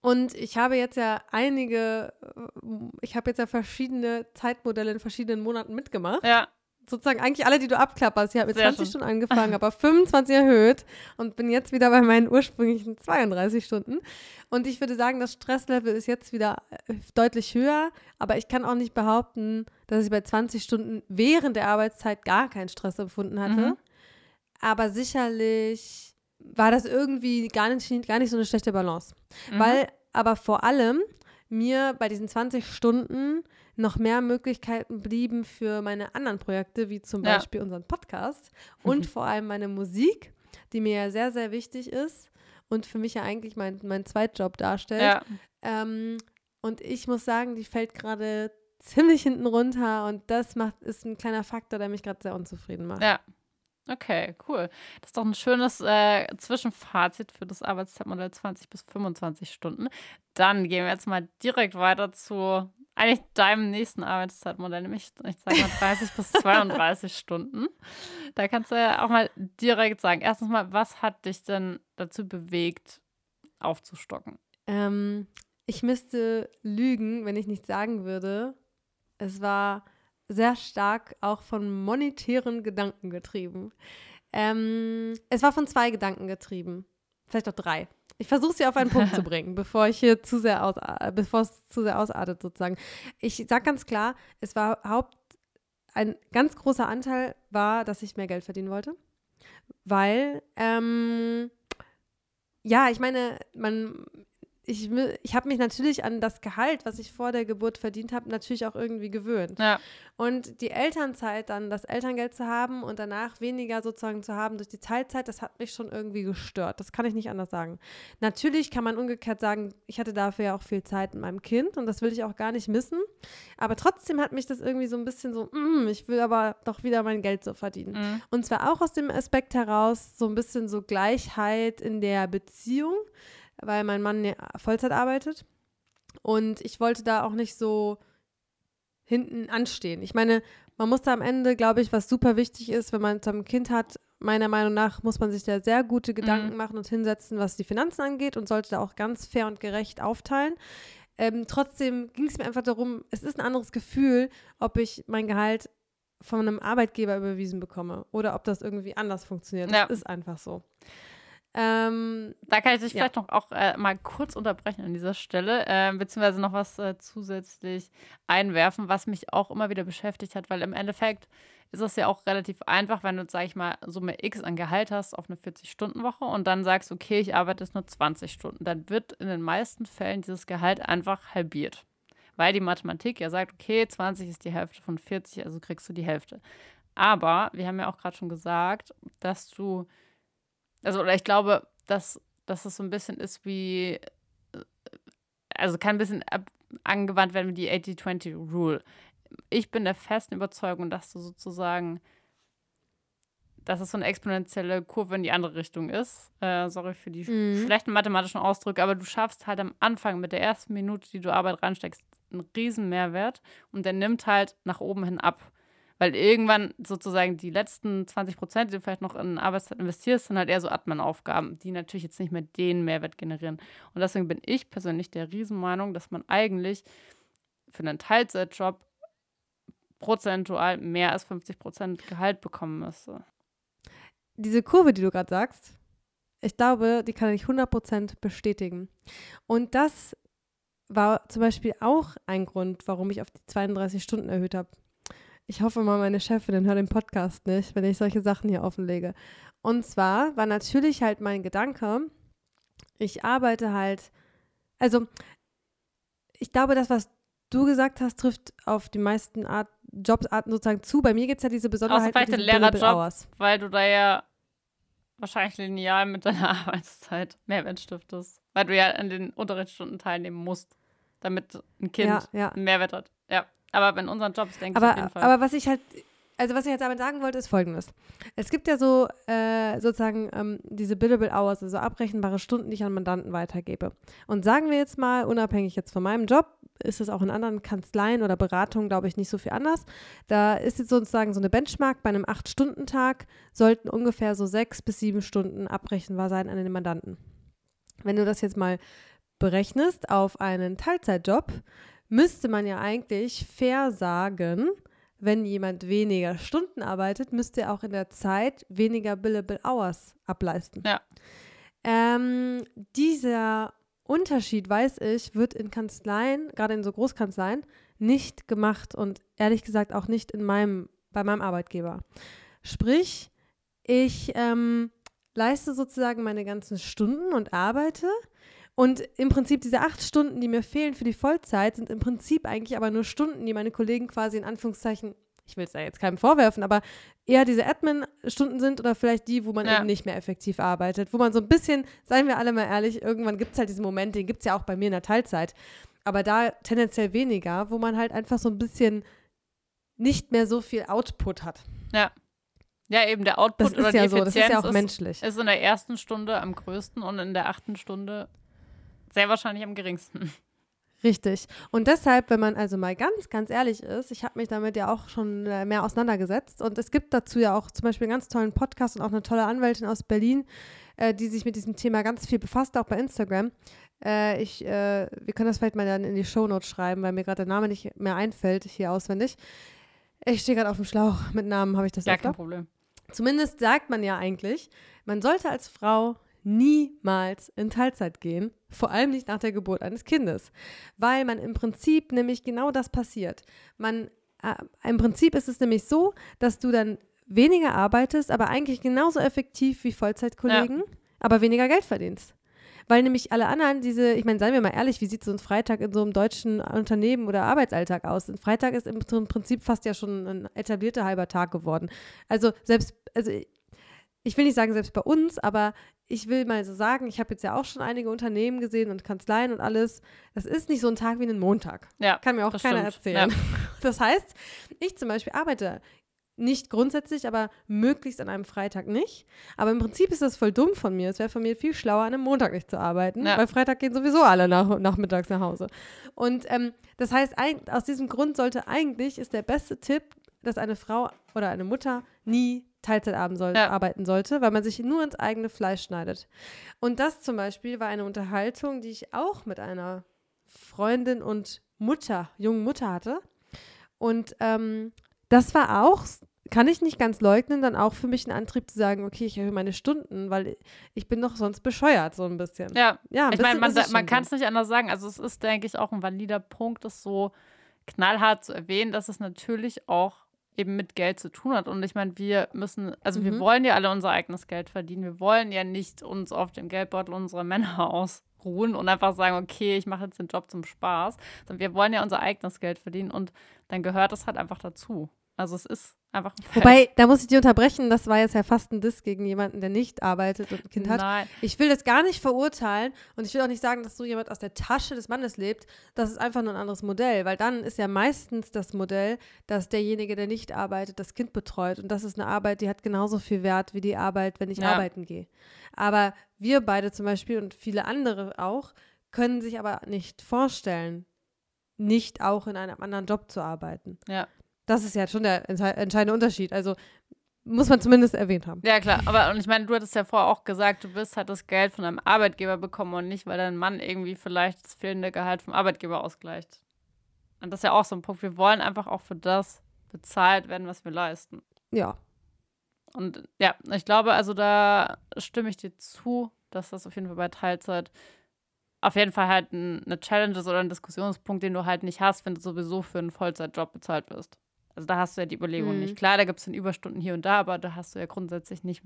und ich habe jetzt ja einige, äh, ich habe jetzt ja verschiedene Zeitmodelle in verschiedenen Monaten mitgemacht. Ja sozusagen eigentlich alle, die du abklapperst. Ich habe mit 20 schön. Stunden angefangen, aber 25 erhöht und bin jetzt wieder bei meinen ursprünglichen 32 Stunden. Und ich würde sagen, das Stresslevel ist jetzt wieder äh, deutlich höher, aber ich kann auch nicht behaupten, dass ich bei 20 Stunden während der Arbeitszeit gar keinen Stress empfunden hatte. Mhm. Aber sicherlich war das irgendwie gar nicht, gar nicht so eine schlechte Balance. Mhm. Weil aber vor allem mir bei diesen 20 Stunden noch mehr Möglichkeiten blieben für meine anderen Projekte, wie zum ja. Beispiel unseren Podcast und vor allem meine Musik, die mir ja sehr, sehr wichtig ist und für mich ja eigentlich mein, mein Zweitjob darstellt. Ja. Ähm, und ich muss sagen, die fällt gerade ziemlich hinten runter und das macht, ist ein kleiner Faktor, der mich gerade sehr unzufrieden macht. Ja. Okay, cool. Das ist doch ein schönes äh, Zwischenfazit für das Arbeitszeitmodell 20 bis 25 Stunden. Dann gehen wir jetzt mal direkt weiter zu eigentlich deinem nächsten Arbeitszeitmodell, nämlich ich sage mal 30 bis 32 Stunden. Da kannst du ja auch mal direkt sagen, erstens mal, was hat dich denn dazu bewegt, aufzustocken? Ähm, ich müsste lügen, wenn ich nicht sagen würde, es war sehr stark auch von monetären Gedanken getrieben. Ähm, es war von zwei Gedanken getrieben. Vielleicht auch drei. Ich versuche sie auf einen Punkt zu bringen, bevor ich hier zu sehr aus, äh, bevor es zu sehr ausartet sozusagen. Ich sage ganz klar, es war Haupt ein ganz großer Anteil war, dass ich mehr Geld verdienen wollte, weil ähm, ja, ich meine, man ich, ich habe mich natürlich an das Gehalt, was ich vor der Geburt verdient habe, natürlich auch irgendwie gewöhnt. Ja. Und die Elternzeit dann, das Elterngeld zu haben und danach weniger sozusagen zu haben durch die Teilzeit, das hat mich schon irgendwie gestört. Das kann ich nicht anders sagen. Natürlich kann man umgekehrt sagen, ich hatte dafür ja auch viel Zeit mit meinem Kind und das will ich auch gar nicht missen. Aber trotzdem hat mich das irgendwie so ein bisschen so, mm, ich will aber doch wieder mein Geld so verdienen. Mhm. Und zwar auch aus dem Aspekt heraus, so ein bisschen so Gleichheit in der Beziehung weil mein Mann Vollzeit arbeitet. Und ich wollte da auch nicht so hinten anstehen. Ich meine, man muss da am Ende, glaube ich, was super wichtig ist, wenn man ein Kind hat, meiner Meinung nach muss man sich da sehr gute Gedanken mhm. machen und hinsetzen, was die Finanzen angeht und sollte da auch ganz fair und gerecht aufteilen. Ähm, trotzdem ging es mir einfach darum, es ist ein anderes Gefühl, ob ich mein Gehalt von einem Arbeitgeber überwiesen bekomme oder ob das irgendwie anders funktioniert. Ja. Das ist einfach so. Ähm, da kann ich dich ja. vielleicht noch auch äh, mal kurz unterbrechen an dieser Stelle, äh, beziehungsweise noch was äh, zusätzlich einwerfen, was mich auch immer wieder beschäftigt hat, weil im Endeffekt ist es ja auch relativ einfach, wenn du, sag ich mal, Summe X an Gehalt hast auf eine 40-Stunden-Woche und dann sagst, okay, ich arbeite jetzt nur 20 Stunden. Dann wird in den meisten Fällen dieses Gehalt einfach halbiert. Weil die Mathematik ja sagt, okay, 20 ist die Hälfte von 40, also kriegst du die Hälfte. Aber wir haben ja auch gerade schon gesagt, dass du also, oder ich glaube, dass, dass es so ein bisschen ist wie, äh, also kann ein bisschen angewandt werden wie die 80-20-Rule. Ich bin der festen Überzeugung, dass du sozusagen, dass es so eine exponentielle Kurve in die andere Richtung ist. Äh, sorry für die mhm. schlechten mathematischen Ausdrücke, aber du schaffst halt am Anfang mit der ersten Minute, die du Arbeit reinsteckst, einen riesen Mehrwert und der nimmt halt nach oben hin ab. Weil irgendwann sozusagen die letzten 20 Prozent, die du vielleicht noch in Arbeitszeit investierst, sind halt eher so Admin-Aufgaben, die natürlich jetzt nicht mehr den Mehrwert generieren. Und deswegen bin ich persönlich der Riesenmeinung, dass man eigentlich für einen Teilzeitjob prozentual mehr als 50 Prozent Gehalt bekommen müsste. Diese Kurve, die du gerade sagst, ich glaube, die kann ich 100 Prozent bestätigen. Und das war zum Beispiel auch ein Grund, warum ich auf die 32 Stunden erhöht habe. Ich hoffe mal, meine Chefin hört den Podcast nicht, wenn ich solche Sachen hier offenlege. Und zwar war natürlich halt mein Gedanke, ich arbeite halt, also ich glaube, das, was du gesagt hast, trifft auf die meisten Art, Jobsarten sozusagen zu. Bei mir gibt es ja diese Besonderheit. Außer vielleicht den Lehrerjob, weil du da ja wahrscheinlich lineal mit deiner Arbeitszeit Mehrwert stiftest. Weil du ja an den Unterrichtsstunden teilnehmen musst, damit ein Kind ja, ja. einen Mehrwert hat. Ja. Aber in unseren Jobs denke aber, ich auf jeden Fall. Aber was ich halt, also was ich jetzt damit sagen wollte, ist folgendes. Es gibt ja so äh, sozusagen ähm, diese billable hours, also abrechenbare Stunden, die ich an Mandanten weitergebe. Und sagen wir jetzt mal, unabhängig jetzt von meinem Job, ist es auch in anderen Kanzleien oder Beratungen, glaube ich, nicht so viel anders. Da ist jetzt sozusagen so eine Benchmark, bei einem 8-Stunden-Tag sollten ungefähr so sechs bis sieben Stunden abrechenbar sein an den Mandanten. Wenn du das jetzt mal berechnest auf einen Teilzeitjob, müsste man ja eigentlich fair sagen, wenn jemand weniger Stunden arbeitet, müsste er auch in der Zeit weniger billable hours ableisten. Ja. Ähm, dieser Unterschied, weiß ich, wird in Kanzleien, gerade in so Großkanzleien, nicht gemacht und ehrlich gesagt auch nicht in meinem, bei meinem Arbeitgeber. Sprich, ich ähm, leiste sozusagen meine ganzen Stunden und arbeite und im Prinzip diese acht Stunden, die mir fehlen für die Vollzeit, sind im Prinzip eigentlich aber nur Stunden, die meine Kollegen quasi in Anführungszeichen, ich will es da jetzt keinem vorwerfen, aber eher diese Admin-Stunden sind oder vielleicht die, wo man ja. eben nicht mehr effektiv arbeitet, wo man so ein bisschen, seien wir alle mal ehrlich, irgendwann gibt es halt diesen Moment, den gibt es ja auch bei mir in der Teilzeit, aber da tendenziell weniger, wo man halt einfach so ein bisschen nicht mehr so viel Output hat. Ja. Ja, eben der Output das ist oder ja die so, das ist ja auch menschlich. Ist in der ersten Stunde am größten und in der achten Stunde sehr wahrscheinlich am geringsten. Richtig. Und deshalb, wenn man also mal ganz, ganz ehrlich ist, ich habe mich damit ja auch schon äh, mehr auseinandergesetzt und es gibt dazu ja auch zum Beispiel einen ganz tollen Podcast und auch eine tolle Anwältin aus Berlin, äh, die sich mit diesem Thema ganz viel befasst, auch bei Instagram. Äh, ich, äh, wir können das vielleicht mal dann in die Shownotes schreiben, weil mir gerade der Name nicht mehr einfällt, hier auswendig. Ich stehe gerade auf dem Schlauch. Mit Namen habe ich das Ja, öfter. kein Problem. Zumindest sagt man ja eigentlich, man sollte als Frau niemals in Teilzeit gehen, vor allem nicht nach der Geburt eines Kindes, weil man im Prinzip nämlich genau das passiert. Man äh, im Prinzip ist es nämlich so, dass du dann weniger arbeitest, aber eigentlich genauso effektiv wie Vollzeitkollegen, aber weniger Geld verdienst. Weil nämlich alle anderen diese, ich meine, seien wir mal ehrlich, wie sieht so ein Freitag in so einem deutschen Unternehmen oder Arbeitsalltag aus? Ein Freitag ist im Prinzip fast ja schon ein etablierter halber Tag geworden. Also selbst, also ich will nicht sagen selbst bei uns, aber ich will mal so sagen, ich habe jetzt ja auch schon einige Unternehmen gesehen und Kanzleien und alles. Das ist nicht so ein Tag wie ein Montag. Ja, Kann mir auch keiner stimmt. erzählen. Das heißt, ich zum Beispiel arbeite nicht grundsätzlich, aber möglichst an einem Freitag nicht. Aber im Prinzip ist das voll dumm von mir. Es wäre von mir viel schlauer, an einem Montag nicht zu arbeiten, Ja. weil Freitag gehen sowieso alle nach, nachmittags nach Hause. Und ähm, das heißt, aus diesem Grund sollte eigentlich, ist der beste Tipp, dass eine Frau oder eine Mutter nie Teilzeit arbeiten, soll, Ja. arbeiten sollte, weil man sich nur ins eigene Fleisch schneidet. Und das zum Beispiel war eine Unterhaltung, die ich auch mit einer Freundin und Mutter, jungen Mutter hatte. Und ähm, das war auch, kann ich nicht ganz leugnen, dann auch für mich ein Antrieb zu sagen, okay, ich erhöhe meine Stunden, weil ich bin doch sonst bescheuert, so ein bisschen. Ja, Ja, ich meine, man, man kann es nicht anders sagen. Also es ist, denke ich, auch ein valider Punkt, das so knallhart zu erwähnen, dass es natürlich auch eben mit Geld zu tun hat. Und ich meine, wir müssen, also wir Mhm. wollen ja alle unser eigenes Geld verdienen. Wir wollen ja nicht uns auf dem Geldbeutel unserer Männer ausruhen und einfach sagen, okay, ich mache jetzt den Job zum Spaß. Sondern wir wollen ja unser eigenes Geld verdienen und dann gehört es halt einfach dazu. Also es ist einfach ein. Wobei, da muss ich dich unterbrechen, das war jetzt ja fast ein Diss gegen jemanden, der nicht arbeitet und ein Kind hat. Nein, Ich will das gar nicht verurteilen und ich will auch nicht sagen, dass so jemand aus der Tasche des Mannes lebt. Das ist einfach nur ein anderes Modell, weil dann ist ja meistens das Modell, dass derjenige, der nicht arbeitet, das Kind betreut. Und das ist eine Arbeit, die hat genauso viel Wert wie die Arbeit, wenn ich Ja. arbeiten gehe. Aber wir beide zum Beispiel und viele andere auch, können sich aber nicht vorstellen, nicht auch in einem anderen Job zu arbeiten. ja. Das ist ja schon der entschei- entscheidende Unterschied. Also muss man zumindest erwähnt haben. Ja, klar. Aber und ich meine, du hattest ja vorher auch gesagt, du wirst halt das Geld von deinem Arbeitgeber bekommen und nicht, weil dein Mann irgendwie vielleicht das fehlende Gehalt vom Arbeitgeber ausgleicht. Und das ist ja auch so ein Punkt. Wir wollen einfach auch für das bezahlt werden, was wir leisten. Ja. Und ja, ich glaube, also da stimme ich dir zu, dass das auf jeden Fall bei Teilzeit auf jeden Fall halt ein, eine Challenge ist oder ein Diskussionspunkt, den du halt nicht hast, wenn du sowieso für einen Vollzeitjob bezahlt wirst. Also da hast du ja die Überlegung Mhm. nicht. Klar, da gibt es dann Überstunden hier und da, aber da hast du ja grundsätzlich nicht,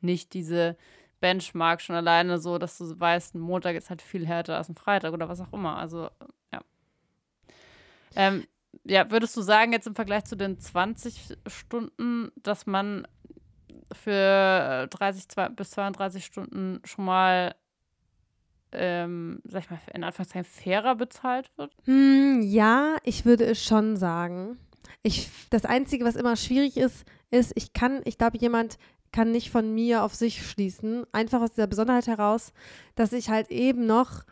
nicht diese Benchmark schon alleine so, dass du weißt, ein Montag ist halt viel härter als ein Freitag oder was auch immer. Also, ja. Ähm, ja, würdest du sagen, jetzt im Vergleich zu den 20 Stunden, dass man für 30 zwei- bis 32 Stunden schon mal, ähm, sag ich mal, in Anführungszeichen fairer bezahlt wird? Hm, ja, ich würde es schon sagen. Ich, das Einzige, was immer schwierig ist, ist, ich kann, ich glaube, jemand kann nicht von mir auf sich schließen, einfach aus dieser Besonderheit heraus, dass ich halt eben noch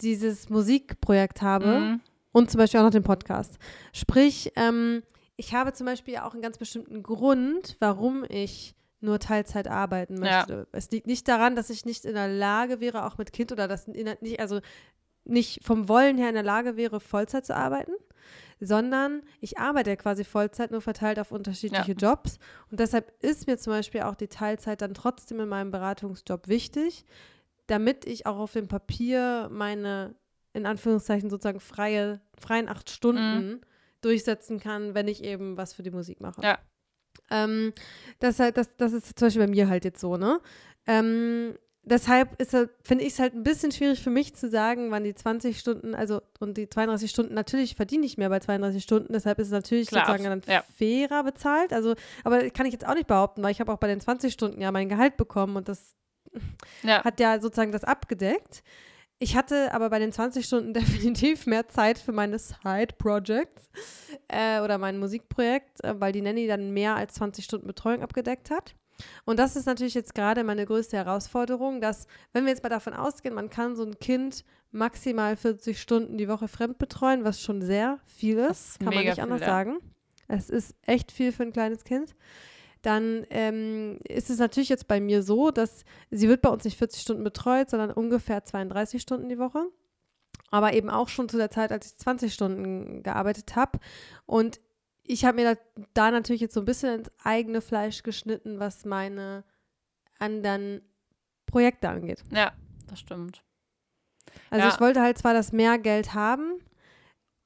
dieses Musikprojekt habe Mhm. und zum Beispiel auch noch den Podcast. Sprich, ähm, ich habe zum Beispiel auch einen ganz bestimmten Grund, warum ich nur Teilzeit arbeiten Ja. möchte. Es liegt nicht daran, dass ich nicht in der Lage wäre, auch mit Kind oder das nicht, also nicht vom Wollen her in der Lage wäre, Vollzeit zu arbeiten, sondern ich arbeite ja quasi Vollzeit, nur verteilt auf unterschiedliche Jobs. Und deshalb ist mir zum Beispiel auch die Teilzeit dann trotzdem in meinem Beratungsjob wichtig, damit ich auch auf dem Papier meine, in Anführungszeichen sozusagen freie, freien acht Stunden durchsetzen kann, wenn ich eben was für die Musik mache. Ja. Ähm, das, halt, das, das ist zum Beispiel bei mir halt jetzt so, ne? Ähm, deshalb ist finde ich es halt ein bisschen schwierig für mich zu sagen, wann die 20 Stunden, also und die 32 Stunden, natürlich verdiene ich mehr bei 32 Stunden, deshalb ist es natürlich Klar, sozusagen dann ja. fairer bezahlt. Also, aber kann ich jetzt auch nicht behaupten, weil ich habe auch bei den 20 Stunden ja mein Gehalt bekommen und das Ja. hat ja sozusagen das abgedeckt. Ich hatte aber bei den 20 Stunden definitiv mehr Zeit für meine Side-Projects äh, oder mein Musikprojekt, äh, weil die Nanny dann mehr als 20 Stunden Betreuung abgedeckt hat. Und das ist natürlich jetzt gerade meine größte Herausforderung, dass, wenn wir jetzt mal davon ausgehen, man kann so ein Kind maximal 40 Stunden die Woche fremd betreuen, was schon sehr viel ist, ist kann man nicht anders viel, sagen. Es ist echt viel für ein kleines Kind. Dann ähm, ist es natürlich jetzt bei mir so, dass sie wird bei uns nicht 40 Stunden betreut, sondern ungefähr 32 Stunden die Woche. Aber eben auch schon zu der Zeit, als ich 20 Stunden gearbeitet habe. Und ich habe mir da, natürlich jetzt so ein bisschen ins eigene Fleisch geschnitten, was meine anderen Projekte angeht. Ja, das stimmt. Also ja. ich wollte halt zwar das mehr Geld haben,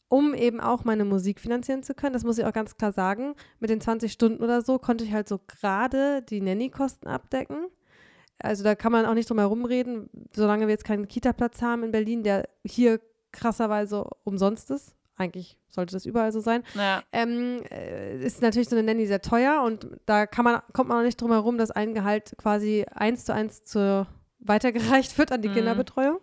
um eben auch meine Musik finanzieren zu können. Das muss ich auch ganz klar sagen. Mit den 20 Stunden oder so konnte ich halt so gerade die Nanny-Kosten abdecken. Also da kann man auch nicht drum herum reden, solange wir jetzt keinen Kita-Platz haben in Berlin, der hier krasserweise umsonst ist eigentlich sollte das überall so sein, ja. ähm, äh, ist natürlich so eine Nanny sehr teuer und da kann man, kommt man auch nicht drum herum, dass ein Gehalt quasi eins zu eins zu, weitergereicht wird an die mhm. Kinderbetreuung.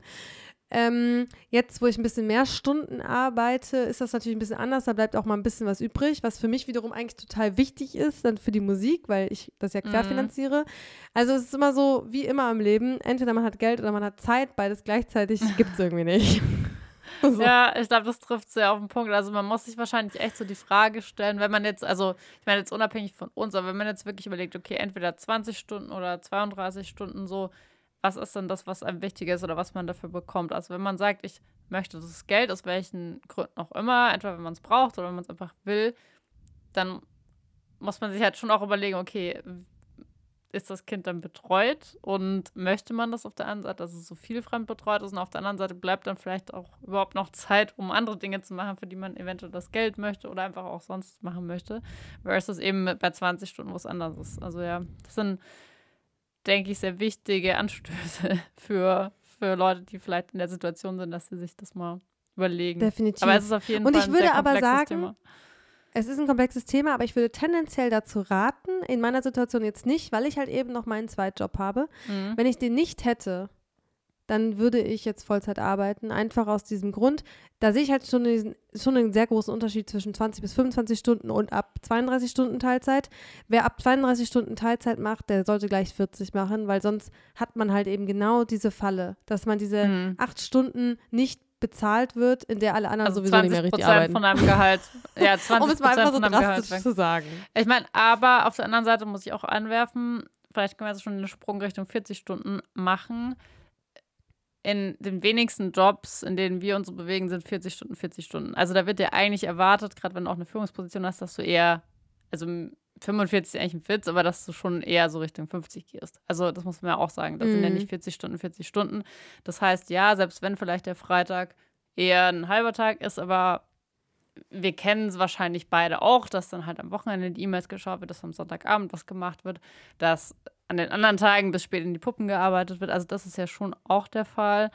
Ähm, jetzt, wo ich ein bisschen mehr Stunden arbeite, ist das natürlich ein bisschen anders. Da bleibt auch mal ein bisschen was übrig, was für mich wiederum eigentlich total wichtig ist, dann für die Musik, weil ich das ja querfinanziere. Mhm. Also es ist immer so, wie immer im Leben, entweder man hat Geld oder man hat Zeit, beides gleichzeitig gibt es irgendwie nicht. so. Ja, ich glaube, das trifft sehr auf den Punkt. Also man muss sich wahrscheinlich echt so die Frage stellen, wenn man jetzt, also ich meine jetzt unabhängig von uns, aber wenn man jetzt wirklich überlegt, okay, entweder 20 Stunden oder 32 Stunden so, was ist denn das, was einem wichtig ist oder was man dafür bekommt? Also wenn man sagt, ich möchte das Geld, aus welchen Gründen auch immer, entweder wenn man es braucht oder wenn man es einfach will, dann muss man sich halt schon auch überlegen, okay, ist das Kind dann betreut und möchte man das auf der einen Seite, dass es so viel fremd betreut ist und auf der anderen Seite bleibt dann vielleicht auch überhaupt noch Zeit, um andere Dinge zu machen, für die man eventuell das Geld möchte oder einfach auch sonst machen möchte, versus eben bei 20 Stunden, wo es anders ist. Also ja, das sind, denke ich, sehr wichtige Anstöße für, für Leute, die vielleicht in der Situation sind, dass sie sich das mal überlegen. Definitiv. Aber es ist auf jeden und Fall ein sehr aber sagen, Thema. Es ist ein komplexes Thema, aber ich würde tendenziell dazu raten, in meiner Situation jetzt nicht, weil ich halt eben noch meinen Zweitjob habe. Mhm. Wenn ich den nicht hätte, dann würde ich jetzt Vollzeit arbeiten. Einfach aus diesem Grund. Da sehe ich halt schon, diesen, schon einen sehr großen Unterschied zwischen 20 bis 25 Stunden und ab 32 Stunden Teilzeit. Wer ab 32 Stunden Teilzeit macht, der sollte gleich 40 machen, weil sonst hat man halt eben genau diese Falle, dass man diese mhm. acht Stunden nicht bezahlt wird, in der alle anderen also sowieso nicht mehr richtig arbeiten. von einem Gehalt. Ja, 20 um es mal einfach so drastisch zu sagen. Ich meine, aber auf der anderen Seite muss ich auch anwerfen, vielleicht können wir jetzt schon eine Sprung Richtung 40 Stunden machen. In den wenigsten Jobs, in denen wir uns so bewegen, sind 40 Stunden 40 Stunden. Also da wird ja eigentlich erwartet, gerade wenn du auch eine Führungsposition hast, dass du eher, also 45 ist eigentlich ein Witz, aber dass du schon eher so Richtung 50 gehst. Also das muss man ja auch sagen. Das mhm. sind ja mhm. nicht 40 Stunden, 40 Stunden. Das heißt, ja, selbst wenn vielleicht der Freitag eher ein halber Tag ist, aber wir kennen es wahrscheinlich beide auch, dass dann halt am Wochenende die E-Mails geschaut wird, dass am Sonntagabend was gemacht wird, dass an den anderen Tagen bis spät in die Puppen gearbeitet wird. Also das ist ja schon auch der Fall.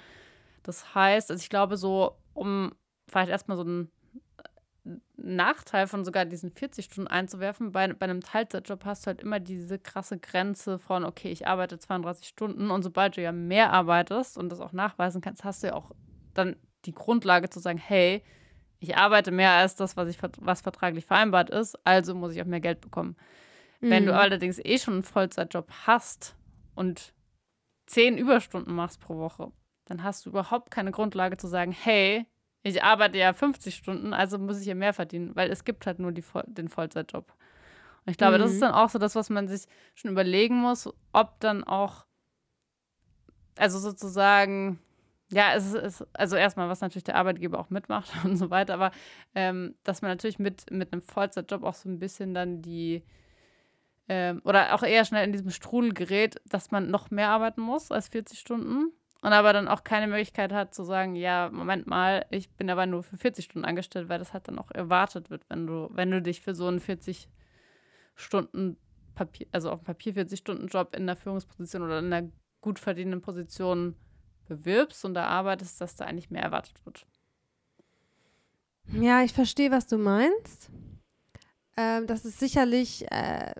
Das heißt, also ich glaube so, um vielleicht erstmal so ein Nachteil von sogar diesen 40 Stunden einzuwerfen. Bei, bei einem Teilzeitjob hast du halt immer diese krasse Grenze von, okay, ich arbeite 32 Stunden und sobald du ja mehr arbeitest und das auch nachweisen kannst, hast du ja auch dann die Grundlage zu sagen, hey, ich arbeite mehr als das, was, ich, was vertraglich vereinbart ist, also muss ich auch mehr Geld bekommen. Mhm. Wenn du mhm. allerdings eh schon einen Vollzeitjob hast und 10 Überstunden machst pro Woche, dann hast du überhaupt keine Grundlage zu sagen, hey, ich arbeite ja 50 Stunden, also muss ich ja mehr verdienen, weil es gibt halt nur die, den Vollzeitjob. Und ich glaube, mhm. das ist mhm. dann auch so das, was man sich schon überlegen muss, ob dann auch, also sozusagen, ja, es ist, also erstmal, was natürlich der Arbeitgeber auch mitmacht und so weiter, aber ähm, dass man natürlich mit, mit einem Vollzeitjob auch so ein bisschen dann die, ähm, oder auch eher schnell in diesem Strudel gerät, dass man noch mehr arbeiten muss als 40 Stunden und aber dann auch keine Möglichkeit hat zu sagen, ja, Moment mal, ich bin aber nur für 40 Stunden angestellt, weil das halt dann auch erwartet wird, wenn du, wenn du dich für so einen 40 Stunden Papier, also auf dem Papier 40 Stunden Job in der Führungsposition oder in einer gut verdienenden Position bewirbst und da arbeitest, dass da eigentlich mehr erwartet wird. Ja, ich verstehe, was du meinst. Ähm, das ist sicherlich äh,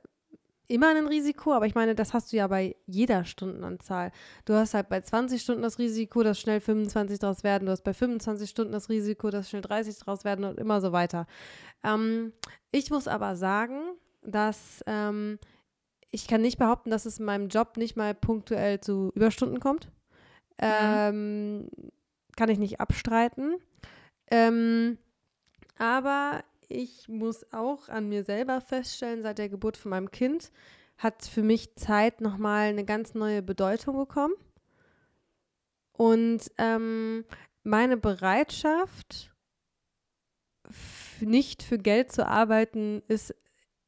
immer ein Risiko, aber ich meine, das hast du ja bei jeder Stundenanzahl. Du hast halt bei 20 Stunden das Risiko, dass schnell 25 draus werden, du hast bei 25 Stunden das Risiko, dass schnell 30 draus werden und immer so weiter. Ähm, ich muss aber sagen, dass ähm, ich kann nicht behaupten, dass es in meinem Job nicht mal punktuell zu Überstunden kommt. Mhm. Ähm, kann ich nicht abstreiten. Ähm, aber ich muss auch an mir selber feststellen, seit der Geburt von meinem Kind hat für mich Zeit nochmal eine ganz neue Bedeutung bekommen. Und ähm, meine Bereitschaft, nicht für Geld zu arbeiten, ist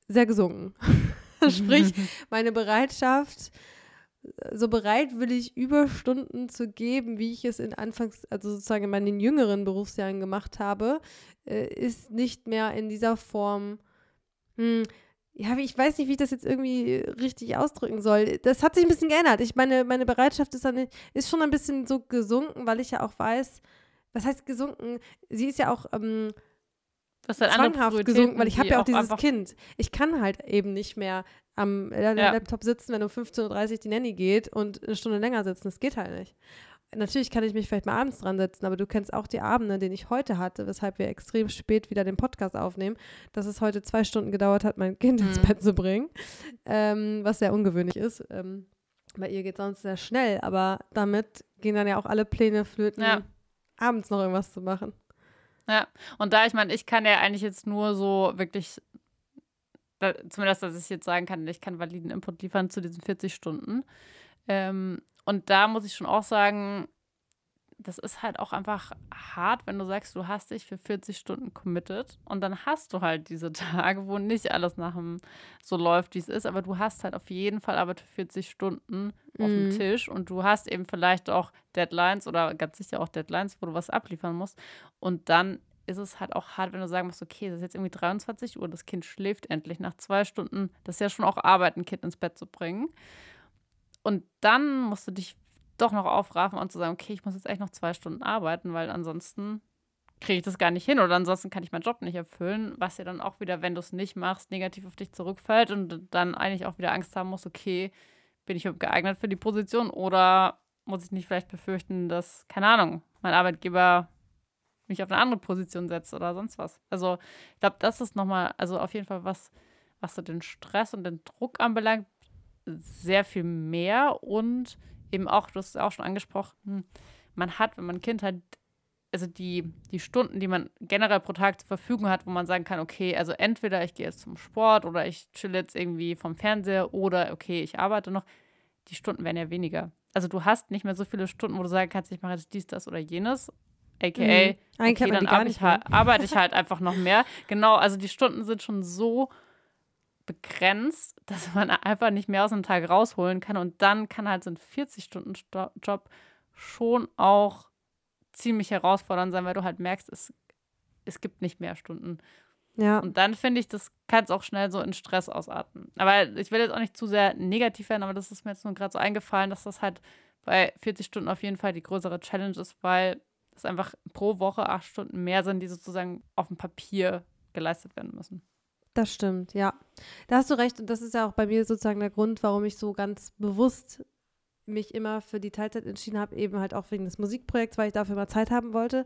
sehr gesunken. Sprich, meine Bereitschaft, so bereitwillig Überstunden zu geben, wie ich es in Anfangs, also sozusagen in meinen jüngeren Berufsjahren gemacht habe, äh, ist nicht mehr in dieser Form. Hm, ja, ich weiß nicht, wie ich das jetzt irgendwie richtig ausdrücken soll. Das hat sich ein bisschen geändert. Ich meine, meine Bereitschaft ist, dann, ist schon ein bisschen so gesunken, weil ich ja auch weiß, was heißt gesunken? Sie ist ja auch ähm, Das andere zwanghaft gesunken, weil ich habe ja auch dieses Kind. Ich kann halt eben nicht mehr am Ja. Laptop sitzen, wenn um 15.30 Uhr die Nanny geht und eine Stunde länger sitzen. Das geht halt nicht. Natürlich kann ich mich vielleicht mal abends dran setzen, aber du kennst auch die Abende, den ich heute hatte, weshalb wir extrem spät wieder den Podcast aufnehmen, dass es heute zwei Stunden gedauert hat, mein Kind ins Mhm. Bett zu bringen, ähm, was sehr ungewöhnlich ist. Ähm, bei ihr geht sonst sehr schnell, aber damit gehen dann ja auch alle Pläne flöten, Ja. abends noch irgendwas zu machen. Ja, und da, ich meine, ich kann ja eigentlich jetzt nur so wirklich, da, zumindest, dass ich jetzt sagen kann, ich kann validen Input liefern zu diesen 40 Stunden. Ähm, und da muss ich schon auch sagen, das ist halt auch einfach hart, wenn du sagst, du hast dich für 40 Stunden committed und dann hast du halt diese Tage, wo nicht alles nach dem so läuft, wie es ist, aber du hast halt auf jeden Fall Arbeit für 40 Stunden auf dem Mhm. Tisch und du hast eben vielleicht auch Deadlines oder ganz sicher auch Deadlines, wo du was abliefern musst. Und dann ist es halt auch hart, wenn du sagen musst, okay, es ist jetzt irgendwie 23 Uhr, das Kind schläft endlich nach zwei Stunden. Das ist ja schon auch Arbeit, ein Kind ins Bett zu bringen. Und dann musst du dich doch noch aufraffen und zu sagen, okay, ich muss jetzt echt noch zwei Stunden arbeiten, weil ansonsten kriege ich das gar nicht hin oder ansonsten kann ich meinen Job nicht erfüllen, was ja dann auch wieder, wenn du es nicht machst, negativ auf dich zurückfällt und dann eigentlich auch wieder Angst haben musst, okay, bin ich überhaupt geeignet für die Position oder muss ich nicht vielleicht befürchten, dass, keine Ahnung, mein Arbeitgeber mich auf eine andere Position setzt oder sonst was. Also ich glaube, das ist nochmal, also auf jeden Fall was, was so den Stress und den Druck anbelangt, sehr viel mehr und eben auch, du hast es auch schon angesprochen, man hat, wenn man ein Kind hat, also die, die Stunden, die man generell pro Tag zur Verfügung hat, wo man sagen kann, okay, also entweder ich gehe jetzt zum Sport oder ich chill jetzt irgendwie vom Fernseher oder okay, ich arbeite noch, die Stunden werden ja weniger. Also du hast nicht mehr so viele Stunden, wo du sagen kannst, ich mache jetzt dies, das oder jenes, aka, Mhm. Okay, dann arbeite ich, halt, arbeite ich halt einfach noch mehr. Genau, also die Stunden sind schon so begrenzt, dass man einfach nicht mehr aus einem Tag rausholen kann. Und dann kann halt so ein 40-Stunden-Job schon auch ziemlich herausfordernd sein, weil du halt merkst, es, es gibt nicht mehr Stunden. Ja. Und dann finde ich, das kann es auch schnell so in Stress ausarten. Aber ich will jetzt auch nicht zu sehr negativ werden, aber das ist mir jetzt nur gerade so eingefallen, dass das halt bei 40 Stunden auf jeden Fall die größere Challenge ist, weil es einfach pro Woche acht Stunden mehr sind, die sozusagen auf dem Papier geleistet werden müssen. Das stimmt, ja. Da hast du recht. Und das ist ja auch bei mir sozusagen der Grund, warum ich so ganz bewusst mich immer für die Teilzeit entschieden habe, eben halt auch wegen des Musikprojekts, weil ich dafür mal Zeit haben wollte.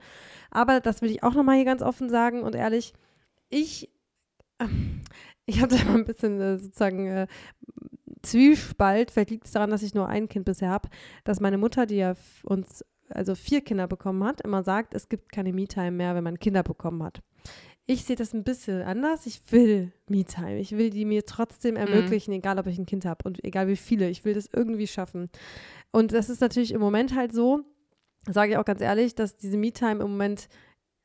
Aber das will ich auch nochmal hier ganz offen sagen und ehrlich, ich, ich habe da mal ein bisschen äh, sozusagen äh, Zwiespalt. Vielleicht liegt es daran, dass ich nur ein Kind bisher habe, dass meine Mutter, die ja uns also vier Kinder bekommen hat, immer sagt, es gibt keine Me-Time mehr, wenn man Kinder bekommen hat. Ich sehe das ein bisschen anders. Ich will Me-Time. Ich will die mir trotzdem ermöglichen, egal ob ich ein Kind habe und egal wie viele. Ich will das irgendwie schaffen. Und das ist natürlich im Moment halt so, sage ich auch ganz ehrlich, dass diese Me-Time im Moment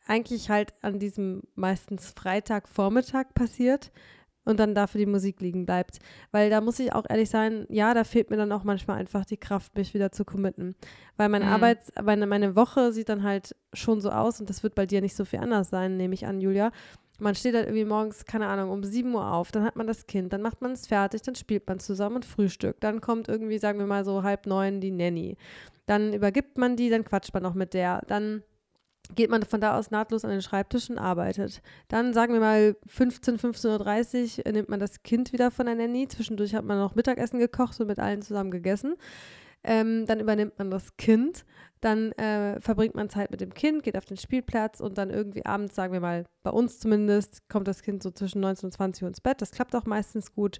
eigentlich halt an diesem meistens Freitagvormittag passiert und dann dafür die Musik liegen bleibt. Weil da muss ich auch ehrlich sein, ja, da fehlt mir dann auch manchmal einfach die Kraft, mich wieder zu committen. Weil meine Mhm. Arbeits-, meine, meine Woche sieht dann halt schon so aus und das wird bei dir nicht so viel anders sein, nehme ich an, Julia. Man steht halt irgendwie morgens, keine Ahnung, um 7 Uhr auf, dann hat man das Kind, dann macht man es fertig, dann spielt man zusammen und Frühstück. Dann kommt irgendwie, sagen wir mal so halb neun, die Nanny. Dann übergibt man die, dann quatscht man noch mit der. Dann geht man von da aus nahtlos an den Schreibtisch und arbeitet. Dann sagen wir mal 15, 15.30 Uhr nimmt man das Kind wieder von der Nanny. Zwischendurch hat man noch Mittagessen gekocht und mit allen zusammen gegessen. Ähm, dann übernimmt man das Kind. Dann äh, verbringt man Zeit mit dem Kind, geht auf den Spielplatz und dann irgendwie abends, sagen wir mal, bei uns zumindest, kommt das Kind so zwischen 19 und 20 Uhr ins Bett. Das klappt auch meistens gut.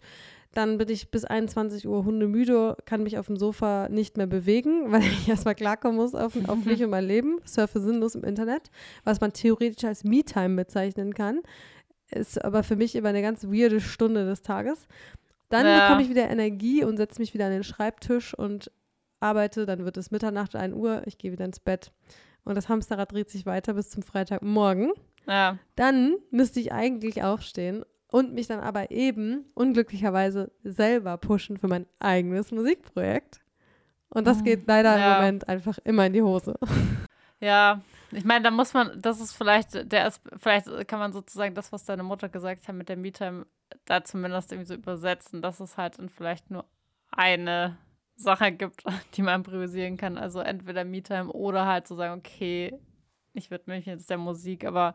Dann bin ich bis 21 Uhr hundemüde, kann mich auf dem Sofa nicht mehr bewegen, weil ich erstmal klarkommen muss auf, auf mich und mein Leben. Surfe sinnlos im Internet, was man theoretisch als Me-Time bezeichnen kann. Ist aber für mich immer eine ganz weirde Stunde des Tages. Dann ja. bekomme ich wieder Energie und setze mich wieder an den Schreibtisch und arbeite, dann wird es Mitternacht, 1 Uhr, ich gehe wieder ins Bett. Und das Hamsterrad dreht sich weiter bis zum Freitagmorgen. Ja. Dann müsste ich eigentlich aufstehen und mich dann aber eben unglücklicherweise selber pushen für mein eigenes Musikprojekt. Und das geht leider ja. im Moment einfach immer in die Hose. Ja, ich meine, da muss man, das ist vielleicht, der ist, vielleicht kann man sozusagen das, was deine Mutter gesagt hat mit der Me-Time, da zumindest irgendwie so übersetzen, dass es halt dann vielleicht nur eine Sache gibt, die man priorisieren kann. Also entweder Me-Time oder halt so sagen, okay, ich widme mich jetzt der Musik, aber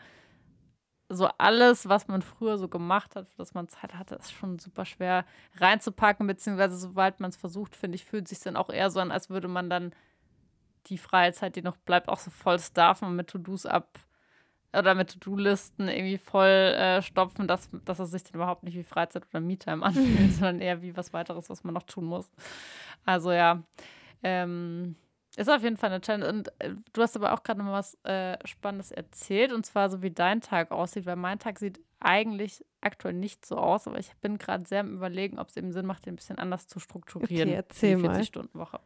so alles, was man früher so gemacht hat, dass man Zeit hatte, ist schon super schwer reinzupacken, beziehungsweise sobald man es versucht, finde ich, fühlt sich dann auch eher so an, als würde man dann die freie Zeit, die noch bleibt, auch so voll starfen mit To-Dos ab oder mit To-Do-Listen irgendwie voll äh, stopfen, dass, dass es sich dann überhaupt nicht wie Freizeit oder Me-Time anfühlt, sondern eher wie was weiteres, was man noch tun muss. Also ja, ähm, ist auf jeden Fall eine Challenge. Und äh, du hast aber auch gerade noch mal was äh, Spannendes erzählt, und zwar so wie dein Tag aussieht, weil mein Tag sieht eigentlich aktuell nicht so aus, aber ich bin gerade sehr am überlegen, ob es eben Sinn macht, den ein bisschen anders zu strukturieren. Okay, erzähl die 40 Stunden Woche.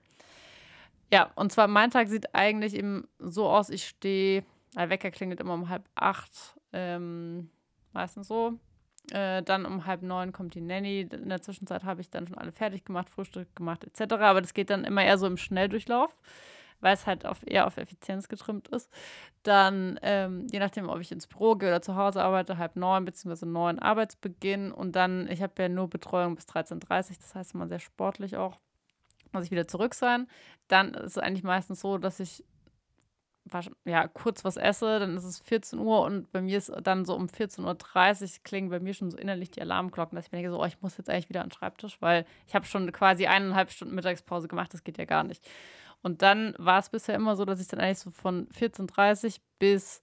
Ja, und zwar mein Tag sieht eigentlich eben so aus, ich stehe der Wecker klingelt immer um halb acht, ähm, meistens so. Äh, dann um halb neun kommt die Nanny. In der Zwischenzeit habe ich dann schon alle fertig gemacht, Frühstück gemacht etc. Aber das geht dann immer eher so im Schnelldurchlauf, weil es halt auf, eher auf Effizienz getrimmt ist. Dann, ähm, je nachdem, ob ich ins Büro gehe oder zu Hause arbeite, halb neun bzw. neun Arbeitsbeginn. Und dann, ich habe ja nur Betreuung bis 13.30 Uhr, das heißt immer sehr sportlich auch, muss ich wieder zurück sein. Dann ist es eigentlich meistens so, dass ich ja, kurz was esse, dann ist es 14 Uhr und bei mir ist dann so um 14.30 Uhr klingen bei mir schon so innerlich die Alarmglocken, dass ich mir denke, so, oh, ich muss jetzt eigentlich wieder an den Schreibtisch, weil ich habe schon quasi eineinhalb Stunden Mittagspause gemacht, das geht ja gar nicht. Und dann war es bisher immer so, dass ich dann eigentlich so von 14.30 Uhr bis,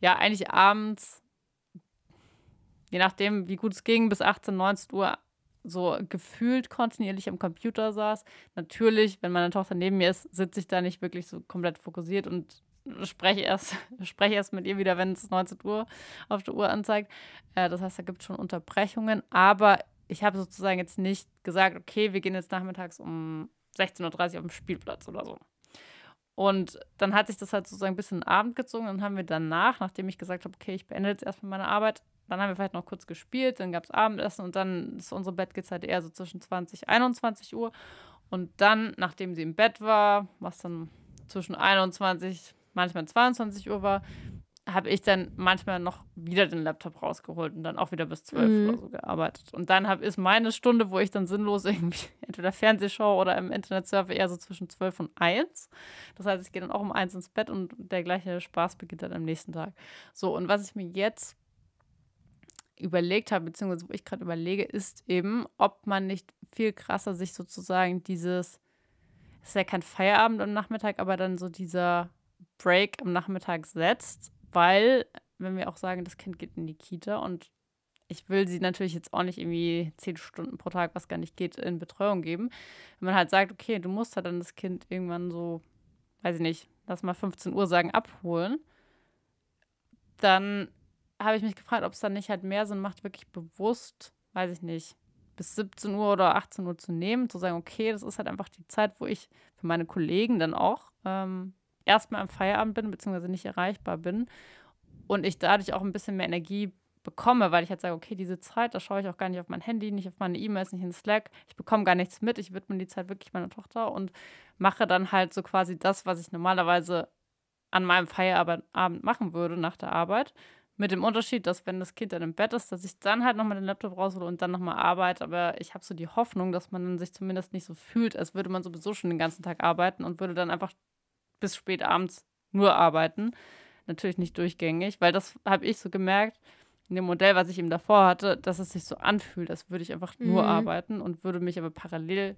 ja, eigentlich abends, je nachdem, wie gut es ging, bis 18, 19 Uhr so gefühlt kontinuierlich am Computer saß. Natürlich, wenn meine Tochter neben mir ist, sitze ich da nicht wirklich so komplett fokussiert und spreche erst, spreche erst mit ihr wieder, wenn es 19 Uhr auf der Uhr anzeigt. Äh, das heißt, da gibt es schon Unterbrechungen. Aber ich habe sozusagen jetzt nicht gesagt, okay, wir gehen jetzt nachmittags um 16.30 Uhr auf den Spielplatz oder so. Und dann hat sich das halt sozusagen ein bisschen in den Abend gezogen. Dann haben wir danach, nachdem ich gesagt habe, okay, ich beende jetzt erstmal meine Arbeit, dann haben wir vielleicht noch kurz gespielt, dann gab es Abendessen und dann ist unsere Bettzeit eher so zwischen 20 und 21 Uhr. Und dann, nachdem sie im Bett war, was dann zwischen 21, manchmal 22 Uhr war, habe ich dann manchmal noch wieder den Laptop rausgeholt und dann auch wieder bis 12 mhm. oder so gearbeitet. Und dann hab, ist meine Stunde, wo ich dann sinnlos irgendwie entweder Fernsehshow oder im Internet surfe, eher so zwischen 12 und 1. Das heißt, ich gehe dann auch um 1 ins Bett und der gleiche Spaß beginnt dann am nächsten Tag. So, und was ich mir jetzt überlegt habe, beziehungsweise wo ich gerade überlege, ist eben, ob man nicht viel krasser sich sozusagen dieses, es ist ja kein Feierabend am Nachmittag, aber dann so dieser Break am Nachmittag setzt, weil, wenn wir auch sagen, das Kind geht in die Kita und ich will sie natürlich jetzt auch nicht irgendwie zehn Stunden pro Tag, was gar nicht geht, in Betreuung geben. Wenn man halt sagt, okay, du musst halt dann das Kind irgendwann so, weiß ich nicht, lass mal 15 Uhr sagen, abholen, dann habe ich mich gefragt, ob es dann nicht halt mehr Sinn macht, wirklich bewusst, weiß ich nicht, bis 17 Uhr oder 18 Uhr zu nehmen, zu sagen, okay, das ist halt einfach die Zeit, wo ich für meine Kollegen dann auch ähm, erstmal am Feierabend bin, beziehungsweise nicht erreichbar bin und ich dadurch auch ein bisschen mehr Energie bekomme, weil ich halt sage, okay, diese Zeit, da schaue ich auch gar nicht auf mein Handy, nicht auf meine E-Mails, nicht in Slack, ich bekomme gar nichts mit, ich widme die Zeit wirklich meiner Tochter und mache dann halt so quasi das, was ich normalerweise an meinem Feierabend machen würde nach der Arbeit, mit dem Unterschied, dass wenn das Kind dann im Bett ist, dass ich dann halt nochmal den Laptop raushole und dann nochmal arbeite. Aber ich habe so die Hoffnung, dass man dann sich zumindest nicht so fühlt, als würde man sowieso schon den ganzen Tag arbeiten und würde dann einfach bis spät abends nur arbeiten. Natürlich nicht durchgängig, weil das habe ich so gemerkt in dem Modell, was ich eben davor hatte, dass es sich so anfühlt, als würde ich einfach nur mhm. arbeiten und würde mich aber parallel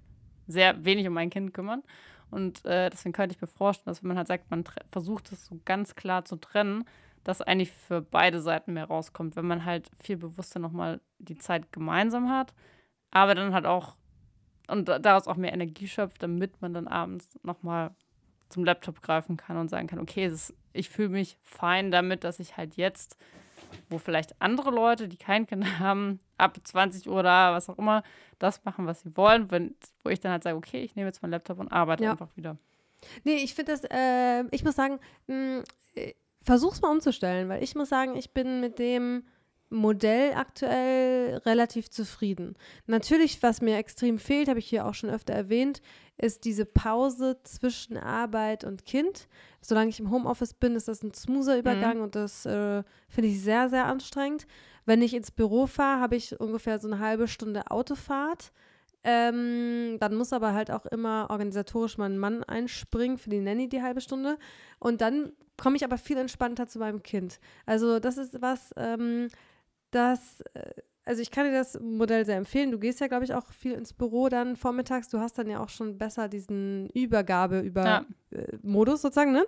sehr wenig um mein Kind kümmern. Und äh, deswegen könnte ich mir vorstellen, dass wenn man halt sagt, man versucht es so ganz klar zu trennen, dass eigentlich für beide Seiten mehr rauskommt, wenn man halt viel bewusster nochmal die Zeit gemeinsam hat, aber dann halt auch und daraus auch mehr Energie schöpft, damit man dann abends nochmal zum Laptop greifen kann und sagen kann, okay, ist, ich fühle mich fein damit, dass ich halt jetzt, wo vielleicht andere Leute, die kein Kind haben, ab 20 Uhr oder was auch immer, das machen, was sie wollen, wenn, wo ich dann halt sage, okay, ich nehme jetzt meinen Laptop und arbeite ja. einfach wieder. Nee, ich finde das, äh, ich muss sagen, mh, mm, äh, versuch's mal umzustellen, weil ich muss sagen, ich bin mit dem Modell aktuell relativ zufrieden. Natürlich, was mir extrem fehlt, habe ich hier auch schon öfter erwähnt, ist diese Pause zwischen Arbeit und Kind. Solange ich im Homeoffice bin, ist das ein smoother Übergang mhm. und das äh, finde ich sehr, sehr anstrengend. Wenn ich ins Büro fahre, habe ich ungefähr so eine halbe Stunde Autofahrt. Ähm, dann muss aber halt auch immer organisatorisch mein Mann einspringen für die Nanny die halbe Stunde. Und dann komme ich aber viel entspannter zu meinem Kind. Also das ist was, ähm, das, äh, also ich kann dir das Modell sehr empfehlen. Du gehst ja, glaube ich, auch viel ins Büro dann vormittags. Du hast dann ja auch schon besser diesen Übergabe über ja. äh, Modus sozusagen, ne?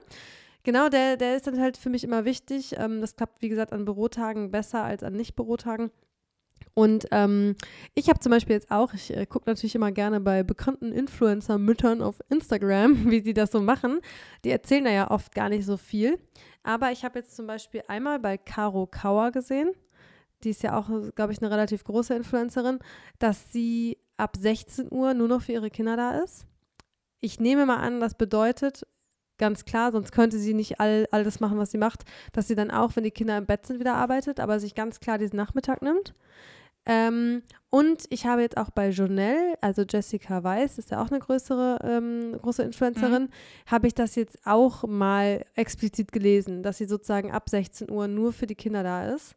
Genau, der, der ist dann halt für mich immer wichtig. Ähm, das klappt, wie gesagt, an Bürotagen besser als an Nicht-Bürotagen. Und ähm, ich habe zum Beispiel jetzt auch, ich äh, gucke natürlich immer gerne bei bekannten Influencer-Müttern auf Instagram, wie sie das so machen. Die erzählen da ja oft gar nicht so viel. Aber ich habe jetzt zum Beispiel einmal bei Caro Kauer gesehen die ist ja auch, glaube ich, eine relativ große Influencerin, dass sie ab 16 Uhr nur noch für ihre Kinder da ist. Ich nehme mal an, das bedeutet, ganz klar, sonst könnte sie nicht all, all das machen, was sie macht, dass sie dann auch, wenn die Kinder im Bett sind, wieder arbeitet, aber sich ganz klar diesen Nachmittag nimmt. Ähm, und ich habe jetzt auch bei Jonelle, also Jessica Weiss, ist ja auch eine größere, ähm, große Influencerin, mhm. habe ich das jetzt auch mal explizit gelesen, dass sie sozusagen ab 16 Uhr nur für die Kinder da ist.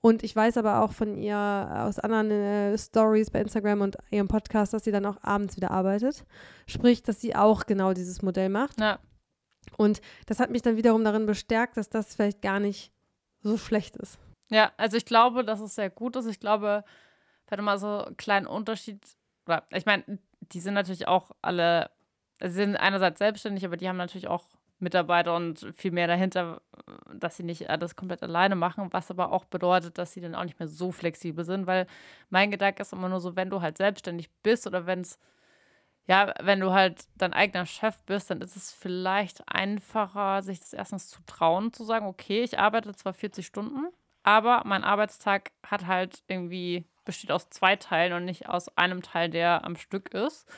Und ich weiß aber auch von ihr aus anderen äh, Stories bei Instagram und ihrem Podcast, dass sie dann auch abends wieder arbeitet. Sprich, dass sie auch genau dieses Modell macht. Ja. Und das hat mich dann wiederum darin bestärkt, dass das vielleicht gar nicht so schlecht ist. Ja, also ich glaube, dass es sehr gut ist. Ich glaube, warte mal so einen kleinen Unterschied, oder ich meine, die sind natürlich auch alle, also sie sind einerseits selbstständig, aber die haben natürlich auch Mitarbeiter und viel mehr dahinter, dass sie nicht alles komplett alleine machen, was aber auch bedeutet, dass sie dann auch nicht mehr so flexibel sind, weil mein Gedanke ist immer nur so, wenn du halt selbstständig bist oder wenn es, ja, wenn du halt dein eigener Chef bist, dann ist es vielleicht einfacher, sich das erstens zu trauen, zu sagen, okay, ich arbeite zwar 40 Stunden, aber mein Arbeitstag hat halt irgendwie, besteht aus zwei Teilen und nicht aus einem Teil, der am Stück ist.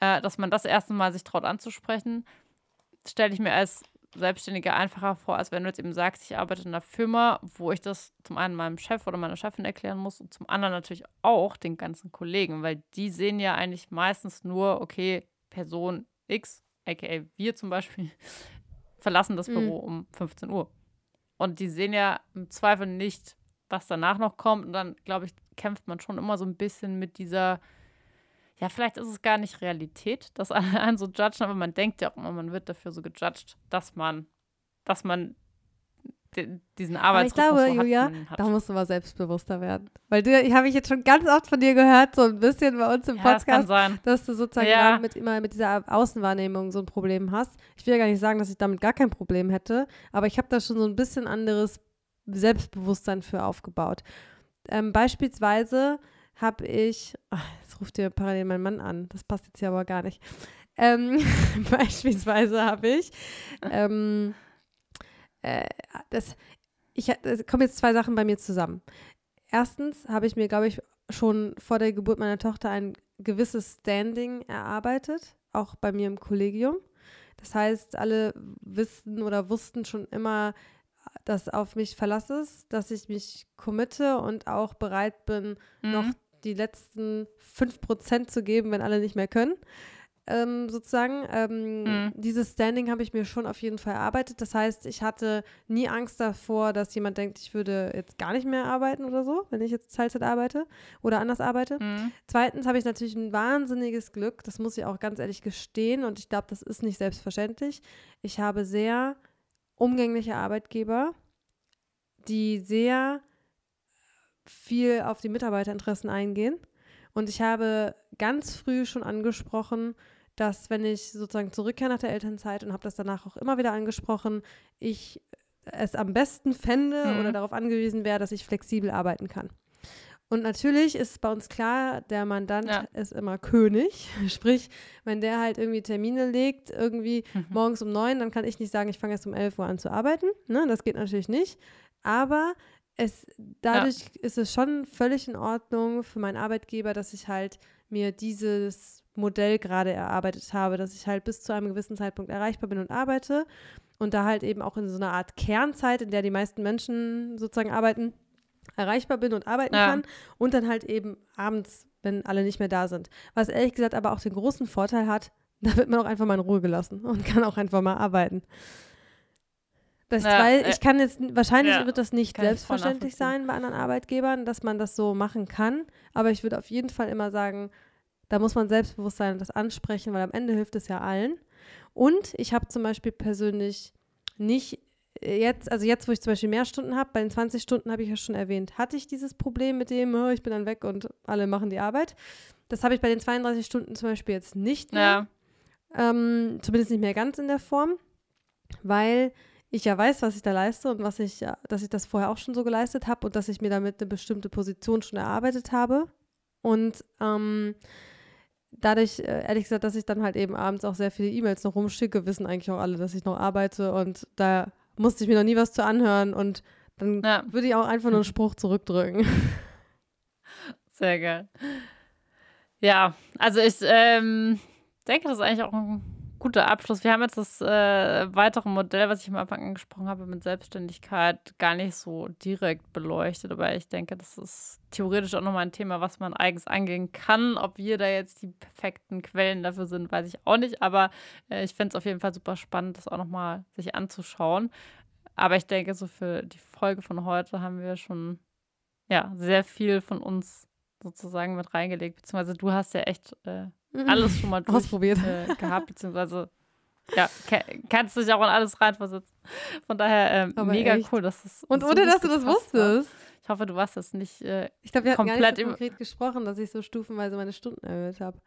Äh, dass man das erste Mal sich traut anzusprechen stelle ich mir als Selbstständiger einfacher vor, als wenn du jetzt eben sagst, ich arbeite in einer Firma, wo ich das zum einen meinem Chef oder meiner Chefin erklären muss und zum anderen natürlich auch den ganzen Kollegen, weil die sehen ja eigentlich meistens nur, okay, Person X, aka wir zum Beispiel, verlassen das Büro mhm. um 15 Uhr. Und die sehen ja im Zweifel nicht, was danach noch kommt. Und dann, glaube ich, kämpft man schon immer so ein bisschen mit dieser ja, vielleicht ist es gar nicht Realität, dass alle einen so judgen, aber man denkt ja auch immer, man wird dafür so gejudged, dass man, dass man diesen Arbeitsrhythmus aber ich glaube, Julia, hat. da musst du mal selbstbewusster werden. Weil du, ich habe ich jetzt schon ganz oft von dir gehört, so ein bisschen bei uns im ja, Podcast, das dass du sozusagen ja. mit, immer mit dieser Außenwahrnehmung so ein Problem hast. Ich will ja gar nicht sagen, dass ich damit gar kein Problem hätte, aber ich habe da schon so ein bisschen anderes Selbstbewusstsein für aufgebaut. Ähm, beispielsweise habe ich, ach, ruft dir parallel mein Mann an, das passt jetzt hier aber gar nicht. Ähm, beispielsweise habe ich, ähm, äh, das, ich, es kommen jetzt zwei Sachen bei mir zusammen. Erstens habe ich mir, glaube ich, schon vor der Geburt meiner Tochter ein gewisses Standing erarbeitet, auch bei mir im Kollegium. Das heißt, alle wissen oder wussten schon immer, dass auf mich Verlass ist, dass ich mich committe und auch bereit bin, mhm. noch die letzten 5% zu geben, wenn alle nicht mehr können. Ähm, sozusagen. Ähm, mhm. Dieses Standing habe ich mir schon auf jeden Fall erarbeitet. Das heißt, ich hatte nie Angst davor, dass jemand denkt, ich würde jetzt gar nicht mehr arbeiten oder so, wenn ich jetzt Teilzeit arbeite oder anders arbeite. Mhm. Zweitens habe ich natürlich ein wahnsinniges Glück, das muss ich auch ganz ehrlich gestehen und ich glaube, das ist nicht selbstverständlich. Ich habe sehr umgängliche Arbeitgeber, die sehr viel auf die Mitarbeiterinteressen eingehen Und ich habe ganz früh schon angesprochen, dass wenn ich sozusagen zurückkehre nach der Elternzeit und habe das danach auch immer wieder angesprochen, ich es am besten fände Mhm. oder darauf angewiesen wäre, dass ich flexibel arbeiten kann. Und natürlich ist bei uns klar, der Mandant Ja. ist immer König. Sprich, wenn der halt irgendwie Termine legt, irgendwie Mhm. morgens um neun, dann kann ich nicht sagen, ich fange erst um 11 Uhr an zu arbeiten. Ne? Das geht natürlich nicht. Aber es, dadurch ist es schon völlig in Ordnung für meinen Arbeitgeber, dass ich halt mir dieses Modell gerade erarbeitet habe, dass ich halt bis zu einem gewissen Zeitpunkt erreichbar bin und arbeite und da halt eben auch in so einer Art Kernzeit, in der die meisten Menschen sozusagen arbeiten, erreichbar bin und arbeiten Ja. kann und dann halt eben abends, wenn alle nicht mehr da sind. Was ehrlich gesagt aber auch den großen Vorteil hat, da wird man auch einfach mal in Ruhe gelassen und kann auch einfach mal arbeiten. Das Ja, weil äh, ich kann jetzt wahrscheinlich ja, wird das nicht selbstverständlich sein bei anderen Arbeitgebern, dass man das so machen kann, aber ich würde auf jeden Fall immer sagen, da muss man selbstbewusst sein und das ansprechen, weil am Ende hilft es ja allen. Und ich habe zum Beispiel persönlich nicht äh, jetzt, also jetzt, wo ich zum Beispiel mehr Stunden habe, bei den 20 Stunden habe ich ja schon erwähnt, hatte ich dieses Problem mit dem, oh, ich bin dann weg und alle machen die Arbeit. Das habe ich bei den 32 Stunden zum Beispiel jetzt nicht mehr. Ja. Ähm, zumindest nicht mehr ganz in der Form, weil ich ja weiß, was ich da leiste und was ich, dass ich das vorher auch schon so geleistet habe und dass ich mir damit eine bestimmte Position schon erarbeitet habe. Und ähm, dadurch, äh, ehrlich gesagt, dass ich dann halt eben abends auch sehr viele E-Mails noch rumschicke, wissen eigentlich auch alle, dass ich noch arbeite und da musste ich mir noch nie was zu anhören und dann Ja. würde ich auch einfach nur einen Spruch zurückdrücken. Sehr geil. Ja, also ich ähm, denke, das ist eigentlich auch ein guter Abschluss. Wir haben jetzt das äh, weitere Modell, was ich am Anfang angesprochen habe, mit Selbstständigkeit gar nicht so direkt beleuchtet, aber ich denke, das ist theoretisch auch nochmal ein Thema, was man eigens angehen kann. Ob wir da jetzt die perfekten Quellen dafür sind, weiß ich auch nicht, aber äh, ich fände es auf jeden Fall super spannend, das auch nochmal sich anzuschauen. Aber ich denke, so für die Folge von heute haben wir schon ja, sehr viel von uns sozusagen mit reingelegt, beziehungsweise du hast ja echt äh, alles schon mal durch, Ausprobiert. Äh, gehabt, beziehungsweise ja, ka kannst dich auch in alles reinversetzen. Von daher Aber mega echt. cool, dass das Und so ohne, dass du das wusstest. Ich hoffe, du warst jetzt nicht äh, Ich glaube, wir hatten gar Komplett nicht so konkret gesprochen, dass ich so stufenweise meine Stunden erhöht habe.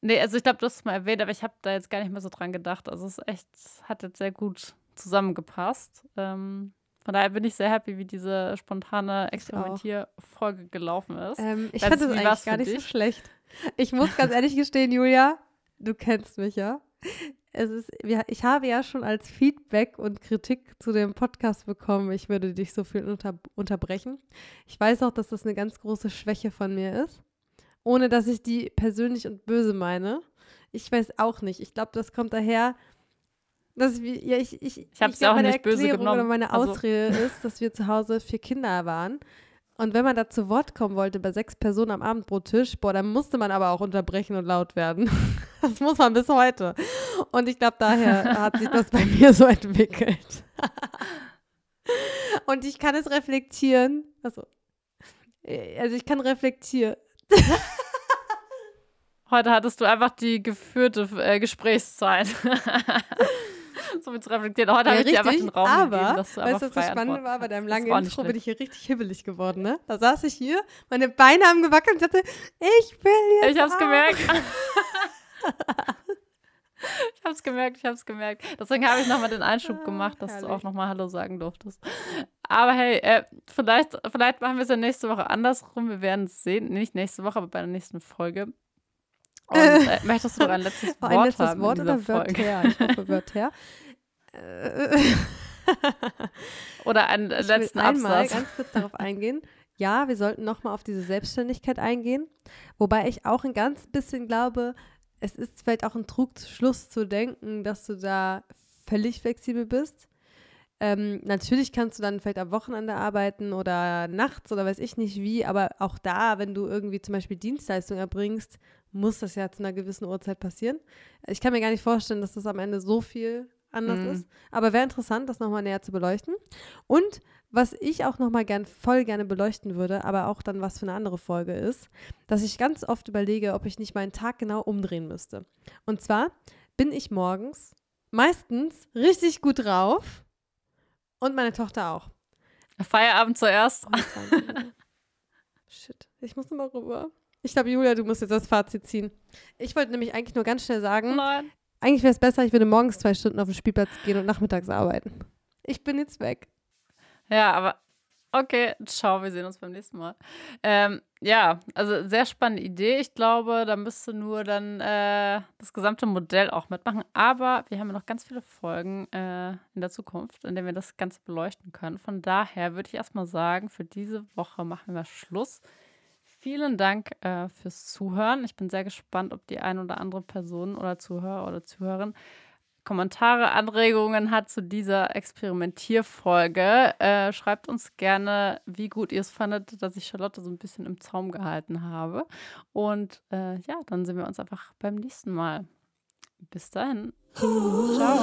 Nee, also ich glaube, du hast es mal erwähnt, aber ich habe da jetzt gar nicht mehr so dran gedacht. Also es ist echt, hat jetzt sehr gut zusammengepasst. Ähm, von daher bin ich sehr happy, wie diese spontane Experimentierfolge gelaufen ist. Ähm, ich fand war's eigentlich gar nicht so dich? schlecht. Ich muss ganz ehrlich gestehen, Julia, du kennst mich ja. Es ist, ich habe ja schon als Feedback und Kritik zu dem Podcast bekommen, ich würde dich so viel unter, unterbrechen. Ich weiß auch, dass das eine ganz große Schwäche von mir ist, ohne dass ich die persönlich und böse meine. Ich weiß auch nicht. Ich glaube, das kommt daher, dass wir, ja, ich, ich, Ich hab's glaub, auch meine nicht böse Erklärung genommen. Oder meine Also- Ausrede ist, dass wir zu Hause vier Kinder waren. Und wenn man da zu Wort kommen wollte bei sechs Personen am Abendbrottisch, boah, dann musste man aber auch unterbrechen und laut werden. Das muss man bis heute. Und ich glaube, daher hat sich das bei mir so entwickelt. Und ich kann es reflektieren. Also, also ich kann reflektieren. Heute hattest du einfach die geführte äh, Gesprächszeit. So viel zu reflektieren. Heute habe ich dir einfach den Raum aber, gegeben, dass du weißt einfach du, was das Spannende war? Bei deinem langen Intro bin ich hier richtig hibbelig geworden, ne? Da saß ich hier, meine Beine haben gewackelt und ich dachte, ich will jetzt Ich hab's auch. gemerkt. ich hab's gemerkt, ich hab's gemerkt. Deswegen habe ich nochmal den Einschub Ah, gemacht, dass du herrlich. auch nochmal Hallo sagen durftest. Aber hey, äh, vielleicht, vielleicht machen wir es ja nächste Woche andersrum. Wir werden es sehen. Nicht nächste Woche, aber bei der nächsten Folge. Und äh, möchtest du noch ein letztes Wort Ein letztes haben Wort oder Folge? Wörter? Ich hoffe Wörter. Äh, Oder einen ich will letzten einmal Absatz? ganz kurz darauf eingehen. Ja, wir sollten nochmal auf diese Selbstständigkeit eingehen. Wobei ich auch ein ganz bisschen glaube, es ist vielleicht auch ein Trugschluss zu denken, dass du da völlig flexibel bist. Ähm, natürlich kannst du dann vielleicht am Wochenende arbeiten oder nachts oder weiß ich nicht wie, aber auch da, wenn du irgendwie zum Beispiel Dienstleistung erbringst, muss das ja zu einer gewissen Uhrzeit passieren. Ich kann mir gar nicht vorstellen, dass das am Ende so viel anders Mhm. ist. Aber wäre interessant, das nochmal näher zu beleuchten. Und was ich auch nochmal gern, voll gerne beleuchten würde, aber auch dann was für eine andere Folge ist, dass ich ganz oft überlege, ob ich nicht meinen Tag genau umdrehen müsste. Und zwar bin ich morgens meistens richtig gut drauf und meine Tochter auch. Feierabend zuerst. 20 Uhr. Shit, ich muss nochmal rüber. Ich glaube, Julia, du musst jetzt das Fazit ziehen. Ich wollte nämlich eigentlich nur ganz schnell sagen, Nein. Eigentlich wäre es besser, ich würde morgens zwei Stunden auf den Spielplatz gehen und nachmittags arbeiten. Ich bin jetzt weg. Ja, aber okay, ciao, wir sehen uns beim nächsten Mal. Ähm, ja, also sehr spannende Idee. Ich glaube, da müsste nur dann äh, das gesamte Modell auch mitmachen. Aber wir haben ja noch ganz viele Folgen äh, in der Zukunft, in denen wir das Ganze beleuchten können. Von daher würde ich erstmal sagen, für diese Woche machen wir Schluss. Vielen Dank äh, fürs Zuhören. Ich bin sehr gespannt, ob die ein oder andere Person oder Zuhörer oder Zuhörerin Kommentare, Anregungen hat zu dieser Experimentierfolge. Äh, schreibt uns gerne, wie gut ihr es fandet, dass ich Charlotte so ein bisschen im Zaum gehalten habe. Und äh, ja, dann sehen wir uns einfach beim nächsten Mal. Bis dahin. Ciao.